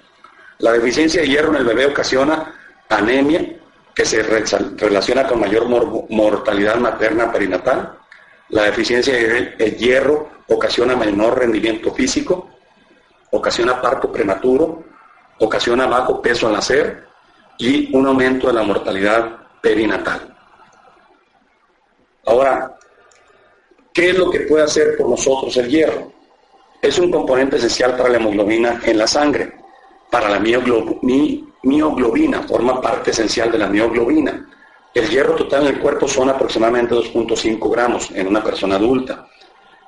La deficiencia de hierro en el bebé ocasiona anemia, que se relaciona con mayor mortalidad materna perinatal. La deficiencia de hierro ocasiona menor rendimiento físico, ocasiona parto prematuro, ocasiona bajo peso al nacer y un aumento de la mortalidad perinatal. Ahora, ¿qué es lo que puede hacer por nosotros el hierro? Es un componente esencial para la hemoglobina en la sangre para la mioglobina, forma parte esencial de la mioglobina. El hierro total en el cuerpo son aproximadamente 2.5 gramos en una persona adulta.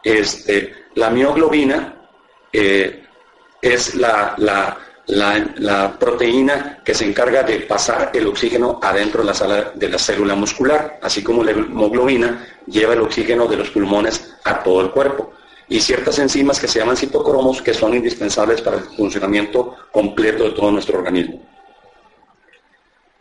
Este, la mioglobina eh, es la, la, proteína que se encarga de pasar el oxígeno adentro de la, sala, de la célula muscular, así como la hemoglobina lleva el oxígeno de los pulmones a todo el cuerpo y ciertas enzimas que se llaman citocromos que son indispensables para el funcionamiento completo de todo nuestro organismo.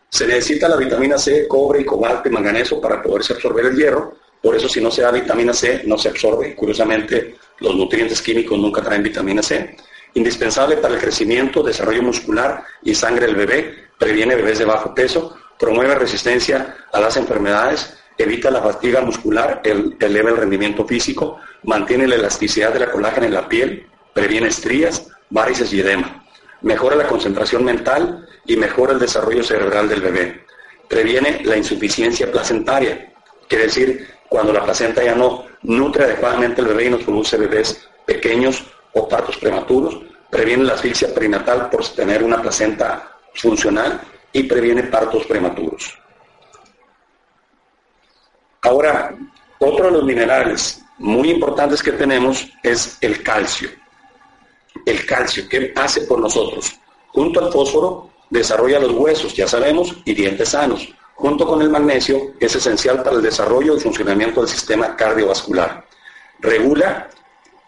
Se necesita la vitamina C, cobre y cobalto y manganeso para poderse absorber el hierro, por eso si no se da vitamina C no se absorbe. Curiosamente, los nutrientes químicos nunca traen vitamina C. Indispensable para el crecimiento, desarrollo muscular y sangre del bebé, previene bebés de bajo peso, promueve resistencia a las enfermedades, evita la fatiga muscular, eleva el rendimiento físico, mantiene la elasticidad de la colágena en la piel, previene estrías, varices y edema, mejora la concentración mental y mejora el desarrollo cerebral del bebé, previene la insuficiencia placentaria, quiere decir cuando la placenta ya no nutre adecuadamente el bebé y nos produce bebés pequeños o partos prematuros, previene la asfixia perinatal por tener una placenta funcional y previene partos prematuros. Ahora, otro de los minerales muy importantes que tenemos es el calcio. El calcio, ¿qué hace por nosotros? Junto al fósforo desarrolla los huesos, ya sabemos, y dientes sanos. Junto con el magnesio es esencial para el desarrollo y funcionamiento del sistema cardiovascular. Regula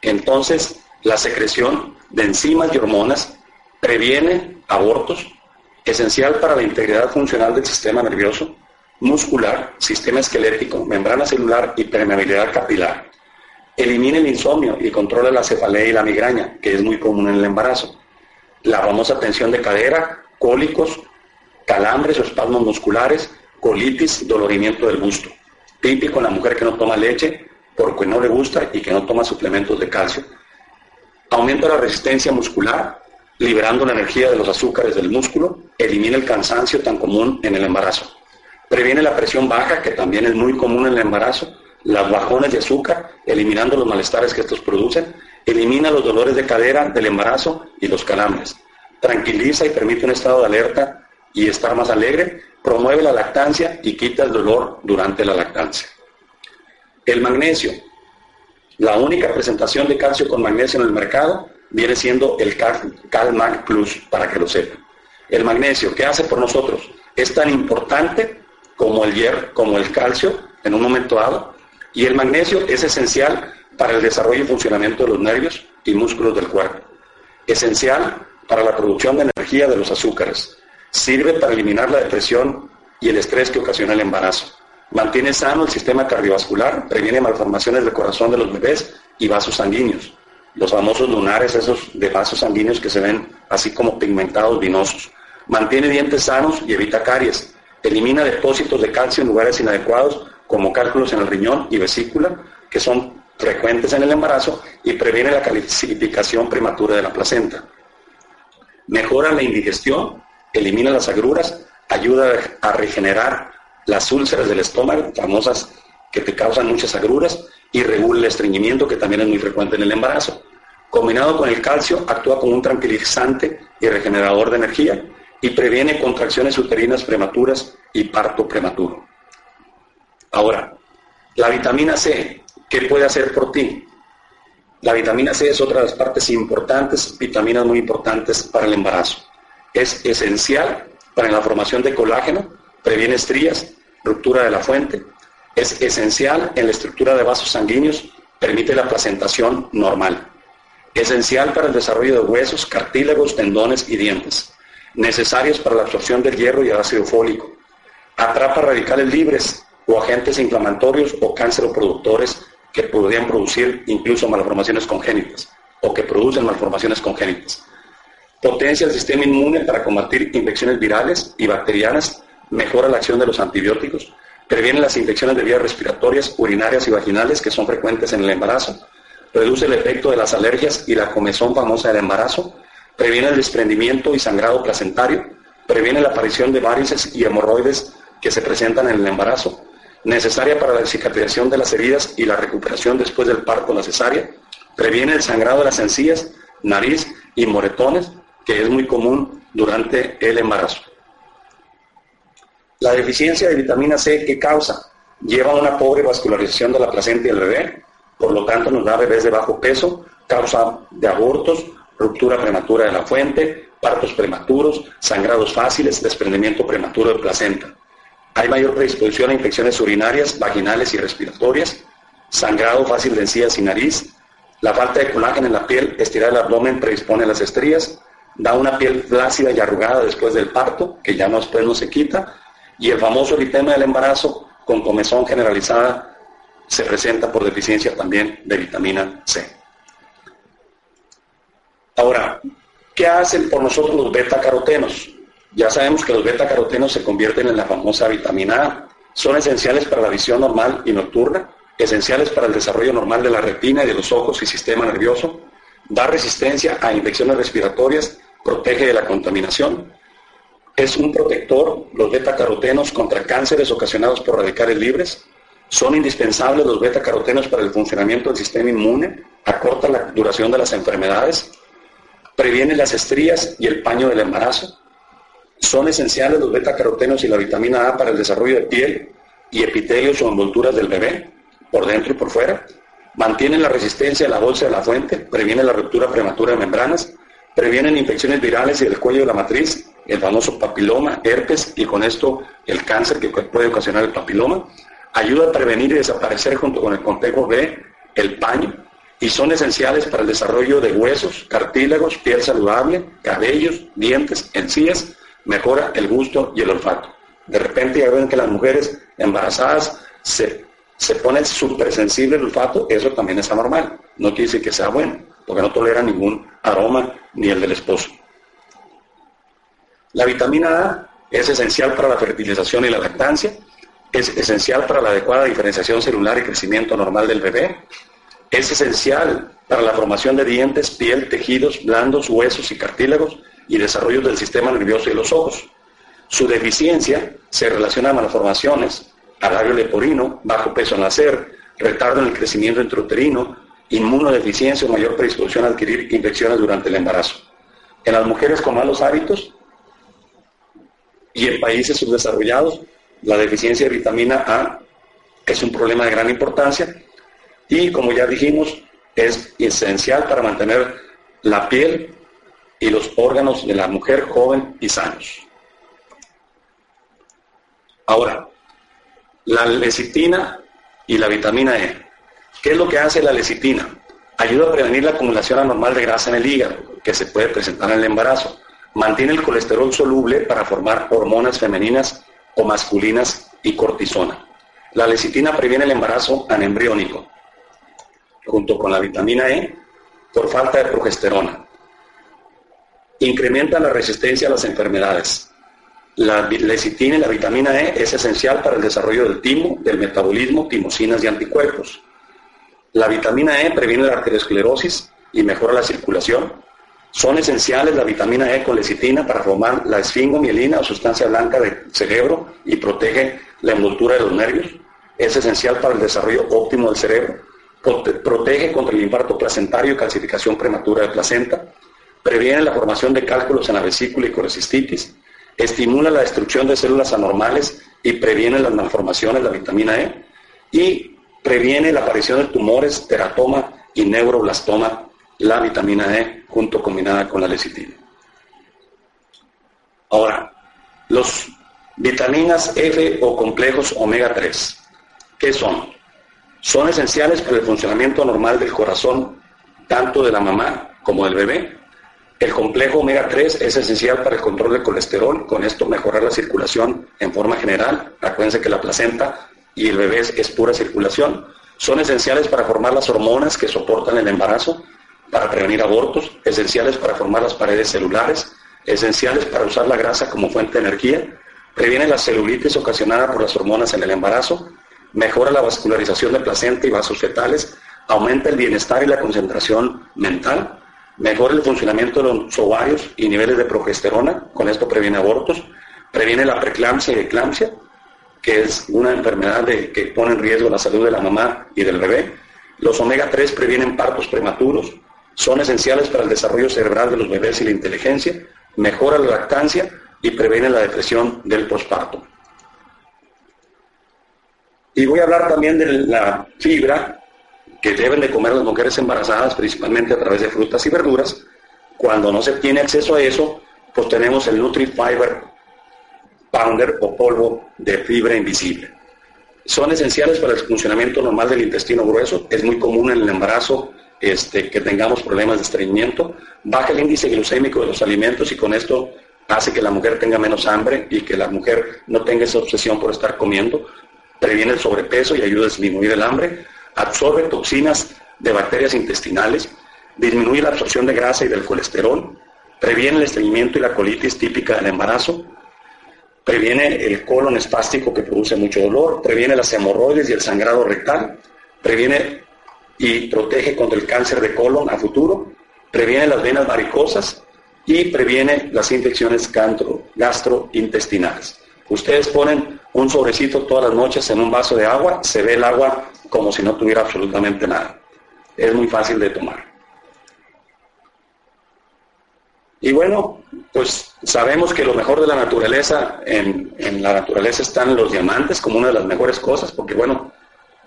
entonces la secreción de enzimas y hormonas, previene abortos, esencial para la integridad funcional del sistema nervioso, muscular, sistema esquelético, membrana celular y permeabilidad capilar. Elimina el insomnio y controla la cefalea y la migraña, que es muy común en el embarazo. La famosa tensión de cadera, cólicos, calambres o espasmos musculares, colitis, dolorimiento del busto. Típico en la mujer que no toma leche porque no le gusta y que no toma suplementos de calcio. Aumenta la resistencia muscular, liberando la energía de los azúcares del músculo, elimina el cansancio tan común en el embarazo. Previene la presión baja, que también es muy común en el embarazo, las bajones de azúcar, eliminando los malestares que estos producen, elimina los dolores de cadera del embarazo y los calambres, tranquiliza y permite un estado de alerta y estar más alegre, promueve la lactancia y quita el dolor durante la lactancia. El magnesio, la única presentación de calcio con magnesio en el mercado viene siendo el CalMag Plus, para que lo sepan. El magnesio, ¿qué hace por nosotros? Es tan importante como el hierro, como el calcio en un momento dado, y el magnesio es esencial para el desarrollo y funcionamiento de los nervios y músculos del cuerpo. Esencial para la producción de energía de los azúcares. Sirve para eliminar la depresión y el estrés que ocasiona el embarazo. Mantiene sano el sistema cardiovascular, previene malformaciones del corazón de los bebés y vasos sanguíneos. Los famosos lunares, esos de vasos sanguíneos que se ven así como pigmentados vinosos. Mantiene dientes sanos y evita caries. Elimina depósitos de calcio en lugares inadecuados, como cálculos en el riñón y vesícula, que son frecuentes en el embarazo, y previene la calcificación prematura de la placenta. Mejora la indigestión, elimina las agruras, ayuda a regenerar las úlceras del estómago, famosas que te causan muchas agruras, y regula el estreñimiento, que también es muy frecuente en el embarazo. Combinado con el calcio, actúa como un tranquilizante y regenerador de energía y previene contracciones uterinas prematuras y parto prematuro. Ahora, la vitamina C, ¿qué puede hacer por ti? La vitamina C es otra de las partes importantes, vitaminas muy importantes para el embarazo. Es esencial para la formación de colágeno, previene estrías, ruptura de la fuente, es esencial en la estructura de vasos sanguíneos, permite la placentación normal. Esencial para el desarrollo de huesos, cartílagos, tendones y dientes. Necesarios para la absorción del hierro y el ácido fólico. Atrapa radicales libres o agentes inflamatorios o cánceroproductores que podrían producir incluso malformaciones congénitas o que producen malformaciones congénitas. Potencia el sistema inmune para combatir infecciones virales y bacterianas mejora la acción de los antibióticos, previene las infecciones de vías respiratorias, urinarias y vaginales que son frecuentes en el embarazo, reduce el efecto de las alergias y la comezón famosa del embarazo, previene el desprendimiento y sangrado placentario, previene la aparición de varices y hemorroides que se presentan en el embarazo, necesaria para la cicatrización de las heridas y la recuperación después del parto la cesárea, previene el sangrado de las encías, nariz y moretones, que es muy común durante el embarazo. La deficiencia de vitamina C, ¿qué causa? Lleva a una pobre vascularización de la placenta y el bebé, por lo tanto nos da bebés de bajo peso, causa de abortos, ruptura prematura de la fuente, partos prematuros, sangrados fáciles, desprendimiento prematuro de placenta. Hay mayor predisposición a infecciones urinarias, vaginales y respiratorias, sangrado fácil de encías y nariz, la falta de colágeno en la piel, estirar el abdomen predispone a las estrías, da una piel flácida y arrugada después del parto, que ya después no se quita, y el famoso eritema del embarazo con comezón generalizada se presenta por deficiencia también de vitamina C. Ahora, ¿qué hacen por nosotros los beta-carotenos? Ya sabemos que los beta-carotenos se convierten en la famosa vitamina A. Son esenciales para la visión normal y nocturna, esenciales para el desarrollo normal de la retina y de los ojos y sistema nervioso, da resistencia a infecciones respiratorias, protege de la contaminación, es un protector, los beta-carotenos, contra cánceres ocasionados por radicales libres, son indispensables los beta-carotenos para el funcionamiento del sistema inmune, acorta la duración de las enfermedades, previene las estrías y el paño del embarazo, son esenciales los beta-carotenos y la vitamina A para el desarrollo de piel y epitelios o envolturas del bebé, por dentro y por fuera. Mantienen la resistencia de la bolsa de la fuente, previenen la ruptura prematura de membranas, previenen infecciones virales y del cuello de la matriz, el famoso papiloma, herpes y con esto el cáncer que puede ocasionar el papiloma. Ayuda a prevenir y desaparecer junto con el complejo B el paño y son esenciales para el desarrollo de huesos, cartílagos, piel saludable, cabellos, dientes, encías mejora el gusto y el olfato. De repente ya ven que las mujeres embarazadas se, se ponen súper sensible el olfato, eso también es anormal. No quiere decir que sea bueno, porque no tolera ningún aroma ni el del esposo. La vitamina A es esencial para la fertilización y la lactancia, es esencial para la adecuada diferenciación celular y crecimiento normal del bebé, es esencial para la formación de dientes, piel, tejidos blandos, huesos y cartílagos, y desarrollo del sistema nervioso y los ojos. Su deficiencia se relaciona a malformaciones, labio leporino, bajo peso al nacer, retardo en el crecimiento intrauterino, inmunodeficiencia o mayor predisposición a adquirir infecciones durante el embarazo. En las mujeres con malos hábitos y en países subdesarrollados, la deficiencia de vitamina A es un problema de gran importancia y, como ya dijimos, es esencial para mantener la piel y los órganos de la mujer joven y sanos. Ahora, la lecitina y la vitamina E. ¿Qué es lo que hace la lecitina? Ayuda a prevenir la acumulación anormal de grasa en el hígado, que se puede presentar en el embarazo. Mantiene el colesterol soluble para formar hormonas femeninas o masculinas y cortisona. La lecitina previene el embarazo anembriónico, junto con la vitamina E, por falta de progesterona incrementa la resistencia a las enfermedades. La lecitina y la vitamina E es esencial para el desarrollo del timo, del metabolismo, timosinas y anticuerpos. La vitamina E previene la arteriosclerosis y mejora la circulación. Son esenciales la vitamina E con lecitina para formar la esfingomielina o sustancia blanca del cerebro y protege la envoltura de los nervios. Es esencial para el desarrollo óptimo del cerebro. Protege contra el infarto placentario y calcificación prematura de placenta previene la formación de cálculos en la vesícula y colecistitis, estimula la destrucción de células anormales y previene las malformaciones, la vitamina E, y previene la aparición de tumores, teratoma y neuroblastoma, la vitamina E, junto combinada con la lecitina. Ahora, los vitaminas F o complejos omega 3, ¿qué son? Son esenciales para el funcionamiento normal del corazón, tanto de la mamá como del bebé, el complejo omega 3 es esencial para el control del colesterol, con esto mejorar la circulación en forma general. Acuérdense que la placenta y el bebé es, pura circulación. Son esenciales para formar las hormonas que soportan el embarazo, para prevenir abortos, esenciales para formar las paredes celulares, esenciales para usar la grasa como fuente de energía, previene la celulitis ocasionada por las hormonas en el embarazo, mejora la vascularización de placenta y vasos fetales, aumenta el bienestar y la concentración mental, mejora el funcionamiento de los ovarios y niveles de progesterona, con esto previene abortos, previene la preeclampsia y eclampsia, que es una enfermedad que pone en riesgo la salud de la mamá y del bebé. Los omega 3 previenen partos prematuros, son esenciales para el desarrollo cerebral de los bebés y la inteligencia, mejora la lactancia y previene la depresión del posparto. Y voy a hablar también de la fibra, que deben de comer las mujeres embarazadas, principalmente a través de frutas y verduras. Cuando no se tiene acceso a eso, pues tenemos el Nutri-Fiber Pounder o polvo de fibra invisible. Son esenciales para el funcionamiento normal del intestino grueso. Es muy común en el embarazo este, que tengamos problemas de estreñimiento. Baja el índice glucémico de los alimentos y con esto hace que la mujer tenga menos hambre y que la mujer no tenga esa obsesión por estar comiendo. Previene el sobrepeso y ayuda a disminuir el hambre absorbe toxinas de bacterias intestinales, disminuye la absorción de grasa y del colesterol, previene el estreñimiento y la colitis típica del embarazo, previene el colon espástico que produce mucho dolor, previene las hemorroides y el sangrado rectal, previene y protege contra el cáncer de colon a futuro, previene las venas varicosas y previene las infecciones gastrointestinales. Ustedes ponen un sobrecito todas las noches en un vaso de agua, se ve el agua como si no tuviera absolutamente nada. Es muy fácil de tomar. Y bueno, pues sabemos que lo mejor de la naturaleza, en, la naturaleza están los diamantes como una de las mejores cosas, porque bueno,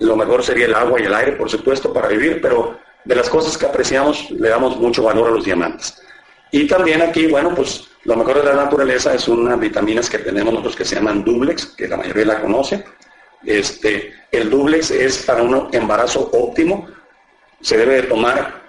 lo mejor sería el agua y el aire, por supuesto, para vivir, pero de las cosas que apreciamos le damos mucho valor a los diamantes. Y también aquí, bueno, pues lo mejor de la naturaleza es unas vitaminas que tenemos nosotros que se llaman duplex, que la mayoría la conoce. Este, el duplex es para un embarazo óptimo, se debe de tomar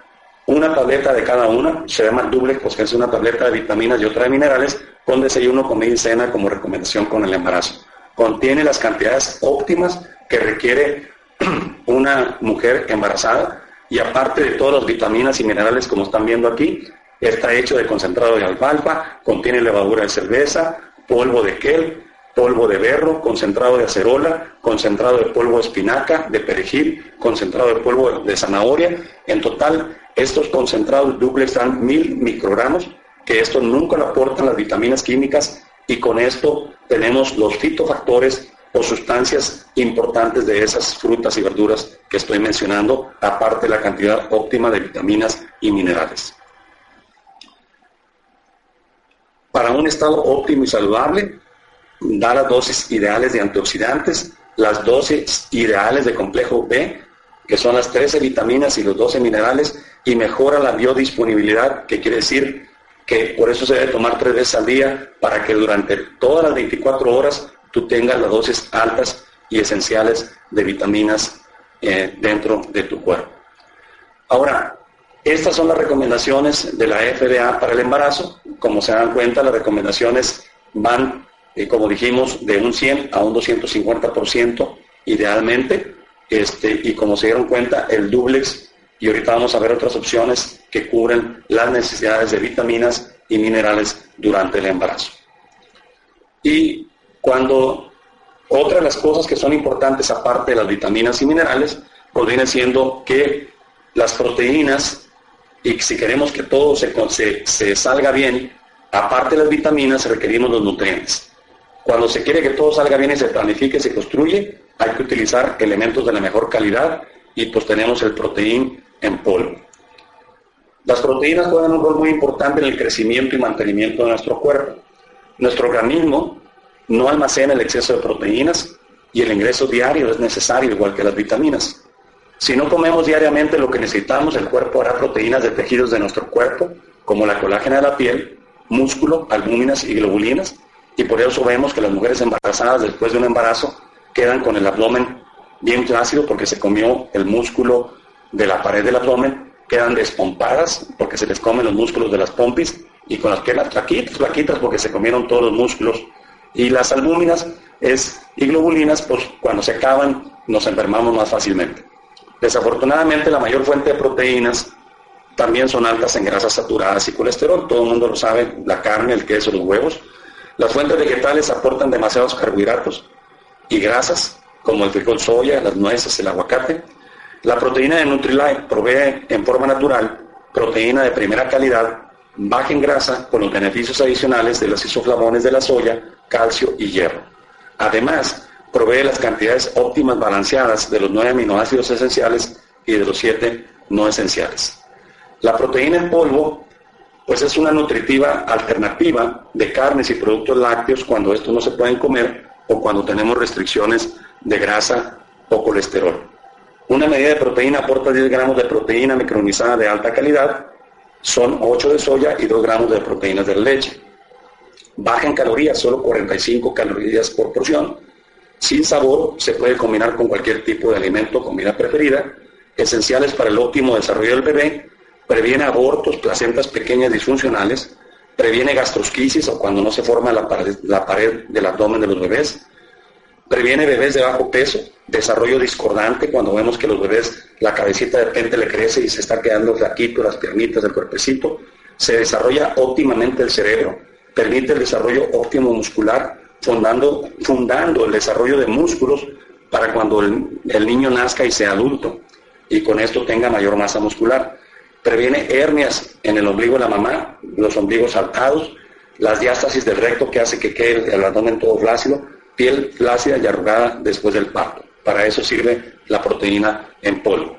una tableta de cada una, se llama duplex, pues que es una tableta de vitaminas y otra de minerales, con desayuno, comida y cena como recomendación con el embarazo. Contiene las cantidades óptimas que requiere una mujer embarazada y aparte de todas las vitaminas y minerales como están viendo aquí, está hecho de concentrado de alfalfa, contiene levadura de cerveza, polvo de kel, polvo de berro, concentrado de acerola, concentrado de polvo de espinaca, de perejil, concentrado de polvo de zanahoria. En total, estos concentrados duplex dan mil microgramos, que esto nunca lo aportan las vitaminas químicas y con esto tenemos los fitofactores o sustancias importantes de esas frutas y verduras que estoy mencionando, aparte de la cantidad óptima de vitaminas y minerales. Para un estado óptimo y saludable, da las dosis ideales de antioxidantes, las dosis ideales de complejo B, que son las 13 vitaminas y los 12 minerales, y mejora la biodisponibilidad, que quiere decir que por eso se debe tomar tres veces al día, para que durante todas las 24 horas tú tengas las dosis altas y esenciales de vitaminas eh, dentro de tu cuerpo. Ahora, estas son las recomendaciones de la FDA para el embarazo. Como se dan cuenta, las recomendaciones van eh, como dijimos, de un 100 a un 250% idealmente. Este, y como se dieron cuenta, el duplex, y ahorita vamos a ver otras opciones que cubren las necesidades de vitaminas y minerales durante el embarazo. Y cuando otra de las cosas que son importantes aparte de las vitaminas y minerales, pues viene siendo que las proteínas, y si queremos que todo se, se, se salga bien, aparte de las vitaminas requerimos los nutrientes. Cuando se quiere que todo salga bien y se planifique, se construye, hay que utilizar elementos de la mejor calidad y pues tenemos el proteín en polvo. Las proteínas juegan un rol muy importante en el crecimiento y mantenimiento de nuestro cuerpo. Nuestro organismo no almacena el exceso de proteínas y el ingreso diario es necesario, igual que las vitaminas. Si no comemos diariamente lo que necesitamos, el cuerpo hará proteínas de tejidos de nuestro cuerpo, como la colágena de la piel, músculo, albúminas y globulinas, y por eso vemos que las mujeres embarazadas después de un embarazo quedan con el abdomen bien flácido porque se comió el músculo de la pared del abdomen, quedan despompadas porque se les comen los músculos de las pompis y con las piernas flaquitas, flaquitas porque se comieron todos los músculos. Y las albúminas es, y globulinas, pues cuando se acaban nos enfermamos más fácilmente. Desafortunadamente la mayor fuente de proteínas también son altas en grasas saturadas y colesterol, todo el mundo lo sabe, la carne, el queso, los huevos, las fuentes vegetales aportan demasiados carbohidratos y grasas, como el frijol soya, las nueces, el aguacate. La proteína de Nutrilite provee en forma natural proteína de primera calidad, baja en grasa, con los beneficios adicionales de los isoflavones de la soya, calcio y hierro. Además, provee las cantidades óptimas balanceadas de los nueve aminoácidos esenciales y de los siete no esenciales. La proteína en polvo pues es una nutritiva alternativa de carnes y productos lácteos cuando estos no se pueden comer o cuando tenemos restricciones de grasa o colesterol. Una medida de proteína aporta 10 gramos de proteína micronizada de alta calidad, son 8 de soya y 2 gramos de proteínas de leche. Baja en calorías, solo 45 calorías por porción. Sin sabor, se puede combinar con cualquier tipo de alimento, comida preferida. Esenciales para el óptimo desarrollo del bebé previene abortos, placentas pequeñas disfuncionales, previene gastrosquisis o cuando no se forma la pared, del abdomen de los bebés, previene bebés de bajo peso, desarrollo discordante, cuando vemos que los bebés, la cabecita de repente le crece y se está quedando flaquito, las piernitas, el cuerpecito, se desarrolla óptimamente el cerebro, permite el desarrollo óptimo muscular, fundando, fundando el desarrollo de músculos para cuando el niño nazca y sea adulto y con esto tenga mayor masa muscular. Previene hernias en el ombligo de la mamá, los ombligos saltados, las diástasis del recto que hace que quede el abdomen todo flácido, piel flácida y arrugada después del parto. Para eso sirve la proteína en polvo.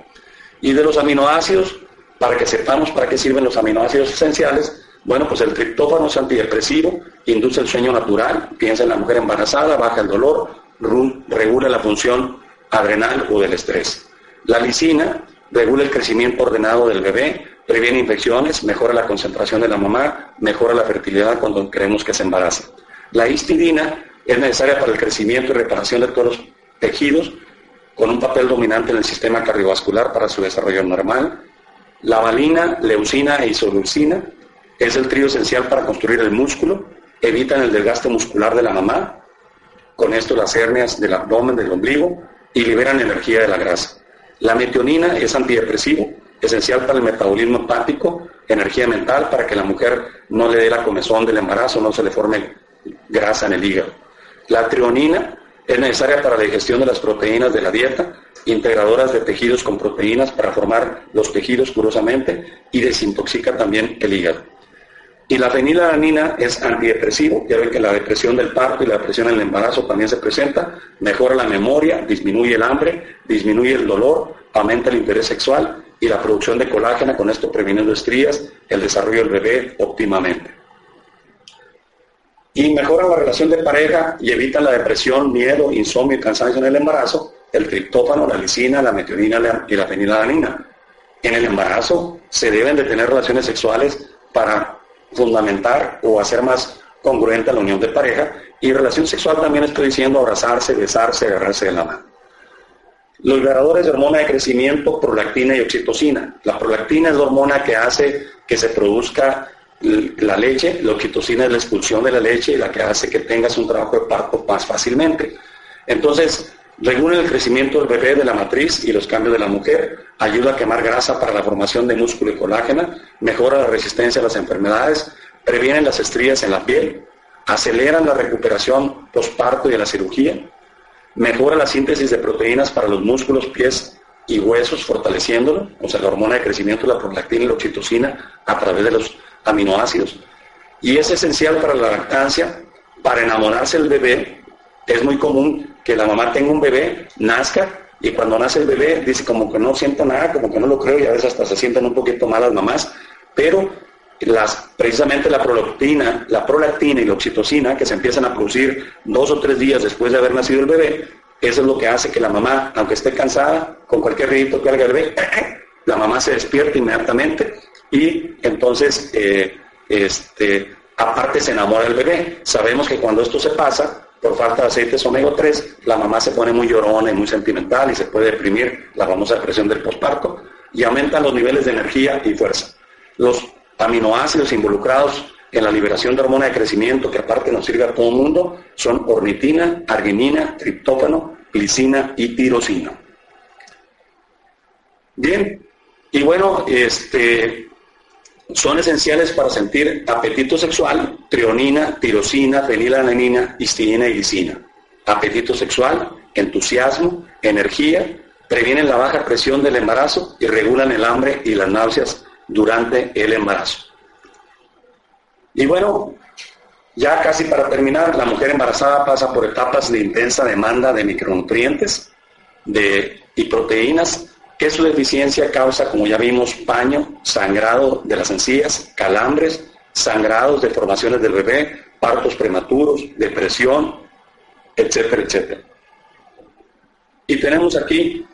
Y de los aminoácidos, para que sepamos para qué sirven los aminoácidos esenciales, bueno, pues el triptófano es antidepresivo, induce el sueño natural, piensa en la mujer embarazada, baja el dolor, regula la función adrenal o del estrés. La lisina regula el crecimiento ordenado del bebé, previene infecciones, mejora la concentración de la mamá, mejora la fertilidad cuando creemos que se embaraza. La histidina es necesaria para el crecimiento y reparación de todos los tejidos, con un papel dominante en el sistema cardiovascular para su desarrollo normal. La valina, leucina e isoleucina es el trío esencial para construir el músculo, evitan el desgaste muscular de la mamá, con esto las hernias del abdomen, del ombligo, y liberan energía de la grasa. La metionina es antidepresivo, esencial para el metabolismo hepático, energía mental para que la mujer no le dé la comezón del embarazo, no se le forme grasa en el hígado. La trionina es necesaria para la digestión de las proteínas de la dieta, integradoras de tejidos con proteínas para formar los tejidos curosamente y desintoxica también el hígado. Y la fenilalanina es antidepresivo, ya ven que la depresión del parto y la depresión en el embarazo también se presenta, mejora la memoria, disminuye el hambre, disminuye el dolor, aumenta el interés sexual y la producción de colágena, con esto previniendo estrías, el desarrollo del bebé óptimamente. Y mejora la relación de pareja y evita la depresión, miedo, insomnio y cansancio en el embarazo, el triptófano, la lisina, la metionina y la fenilalanina. En el embarazo se deben de tener relaciones sexuales para fundamentar o hacer más congruente la unión de pareja. Y relación sexual también estoy diciendo abrazarse, besarse, agarrarse de la mano. Los liberadores de hormona de crecimiento, prolactina y oxitocina. La prolactina es la hormona que hace que se produzca la leche, la oxitocina es la expulsión de la leche y la que hace que tengas un trabajo de parto más fácilmente. Entonces, regula el crecimiento del bebé de la matriz y los cambios de la mujer, ayuda a quemar grasa para la formación de músculo y colágena, mejora la resistencia a las enfermedades, previenen las estrías en la piel, aceleran la recuperación postparto y de la cirugía, mejora la síntesis de proteínas para los músculos, pies y huesos, fortaleciéndolo, o sea, la hormona de crecimiento, la prolactina y la oxitocina a través de los aminoácidos. Y es esencial para la lactancia, para enamorarse el bebé. Es muy común que la mamá tenga un bebé, nazca y cuando nace el bebé dice como que no siento nada, como que no lo creo y a veces hasta se sienten un poquito mal las mamás, pero las, precisamente la prolactina, la prolactina y la oxitocina que se empiezan a producir dos o tres días después de haber nacido el bebé, eso es lo que hace que la mamá, aunque esté cansada, con cualquier ruido que haga el bebé, la mamá se despierta inmediatamente y entonces, eh, este, aparte se enamora del bebé. Sabemos que cuando esto se pasa, por falta de aceites omega 3, la mamá se pone muy llorona y muy sentimental y se puede deprimir la famosa depresión del posparto y aumentan los niveles de energía y fuerza. Los aminoácidos involucrados en la liberación de hormona de crecimiento, que aparte nos sirve a todo el mundo, son ornitina, arginina, triptófano, glicina y tirosina. Bien, y bueno, este, son esenciales para sentir apetito sexual, trionina, tirosina, fenilalanina, histidina y glicina. Apetito sexual, entusiasmo, energía, previenen la baja presión del embarazo y regulan el hambre y las náuseas durante el embarazo. Y bueno, ya casi para terminar, la mujer embarazada pasa por etapas de intensa demanda de micronutrientes de, y proteínas que su deficiencia causa, como ya vimos, paño, sangrado de las encías, calambres, sangrados, deformaciones del bebé, partos prematuros, depresión, etcétera, etcétera. Y tenemos aquí,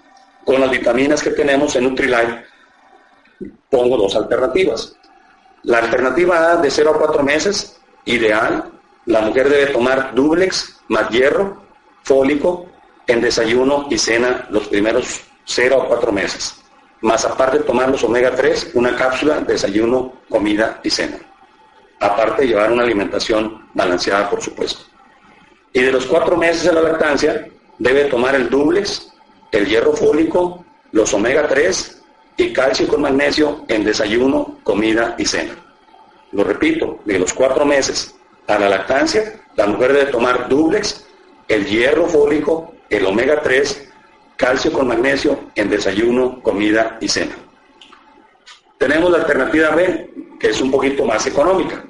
con las vitaminas que tenemos en Nutrilite, pongo dos alternativas. La alternativa A de 0 a 4 meses, ideal, la mujer debe tomar dublex más hierro, fólico, en desayuno y cena los primeros 0 a 4 meses. Más aparte tomar los omega 3, una cápsula, desayuno, comida y cena. Aparte llevar una alimentación balanceada, por supuesto. Y de los 4 meses de la lactancia, debe tomar el dublex, el hierro fólico, los omega 3 y calcio con magnesio en desayuno, comida y cena. Lo repito, de los cuatro meses a la lactancia, la mujer debe tomar duplex, el hierro fólico, el omega 3, calcio con magnesio en desayuno, comida y cena. Tenemos la alternativa B, que es un poquito más económica.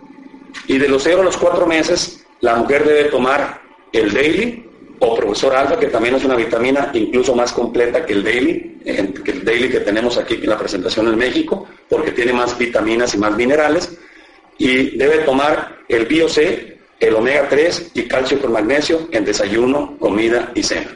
Y de los 0 a los 4 meses, la mujer debe tomar el daily o profesor alfa, que también es una vitamina incluso más completa que el daily, que el daily que tenemos aquí en la presentación en México, porque tiene más vitaminas y más minerales. Y debe tomar el BioC, el omega 3 y calcio con magnesio en desayuno, comida y cena.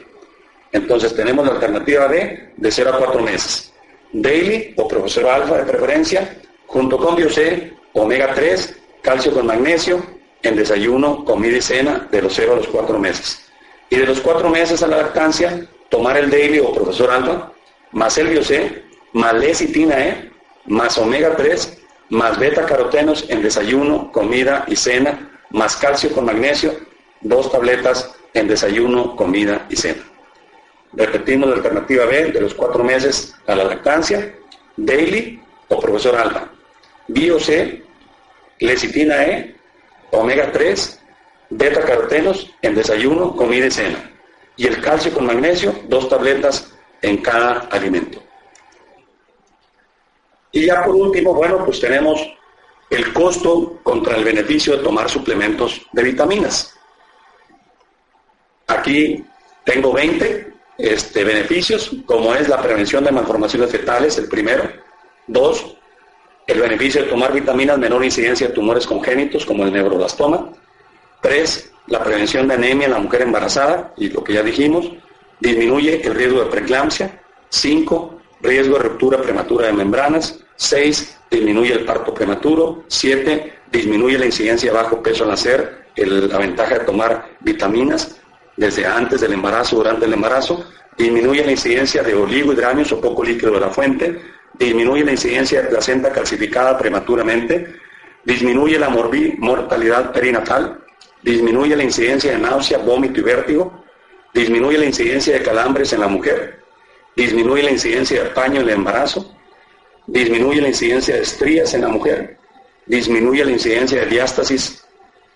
Entonces tenemos la alternativa D de 0 a 4 meses. Daily o profesor alfa de preferencia, junto con BioC, omega 3, calcio con magnesio en desayuno, comida y cena de los 0 a los 4 meses. Y de los 4 meses a la lactancia, tomar el daily o profesor alfa, más el BioC, más lecitina E, más omega 3, más beta carotenos en desayuno, comida y cena más calcio con magnesio, dos tabletas en desayuno, comida y cena. Repetimos la alternativa B de los cuatro meses a la lactancia, daily o profesor alfa, bio C, lecitina E, omega 3, beta carotenos en desayuno, comida y cena. Y el calcio con magnesio, dos tabletas en cada alimento. Y ya por último, bueno, pues tenemos el costo contra el beneficio de tomar suplementos de vitaminas. Aquí tengo 20 este, beneficios, como es la prevención de malformaciones fetales, el primero. Dos, el beneficio de tomar vitaminas, menor incidencia de tumores congénitos, como el neuroblastoma. Tres, la prevención de anemia en la mujer embarazada, y lo que ya dijimos, disminuye el riesgo de preeclampsia. Cinco, riesgo de ruptura prematura de membranas. Seis, disminuye el parto prematuro. Siete, disminuye la incidencia de bajo peso al nacer, la ventaja de tomar vitaminas desde antes del embarazo, durante el embarazo. Disminuye la incidencia de oligohidramios o poco líquido de la fuente. Disminuye la incidencia de placenta calcificada prematuramente. Disminuye la mortalidad perinatal. Disminuye la incidencia de náusea, vómito y vértigo. Disminuye la incidencia de calambres en la mujer. Disminuye la incidencia de paño en el embarazo disminuye la incidencia de estrías en la mujer, disminuye la incidencia de diástasis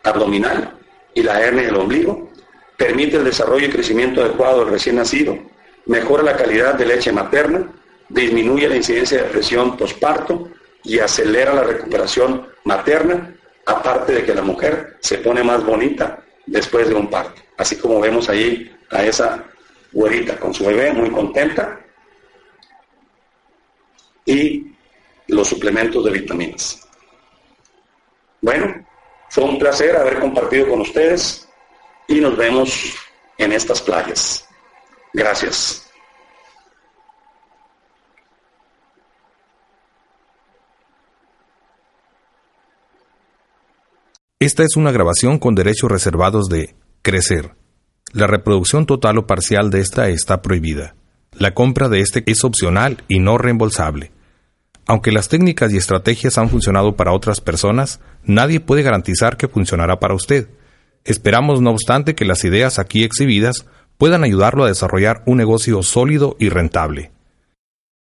abdominal y la hernia del ombligo, permite el desarrollo y crecimiento adecuado del recién nacido, mejora la calidad de leche materna, disminuye la incidencia de presión posparto y acelera la recuperación materna, aparte de que la mujer se pone más bonita después de un parto. Así como vemos ahí a esa güerita con su bebé muy contenta, y los suplementos de vitaminas. Bueno, fue un placer haber compartido con ustedes y nos vemos en estas playas. Gracias. Esta es una grabación con derechos reservados de Crecer. La reproducción total o parcial de esta está prohibida. La compra de este es opcional y no reembolsable. Aunque las técnicas y estrategias han funcionado para otras personas, nadie puede garantizar que funcionará para usted. Esperamos, no obstante, que las ideas aquí exhibidas puedan ayudarlo a desarrollar un negocio sólido y rentable.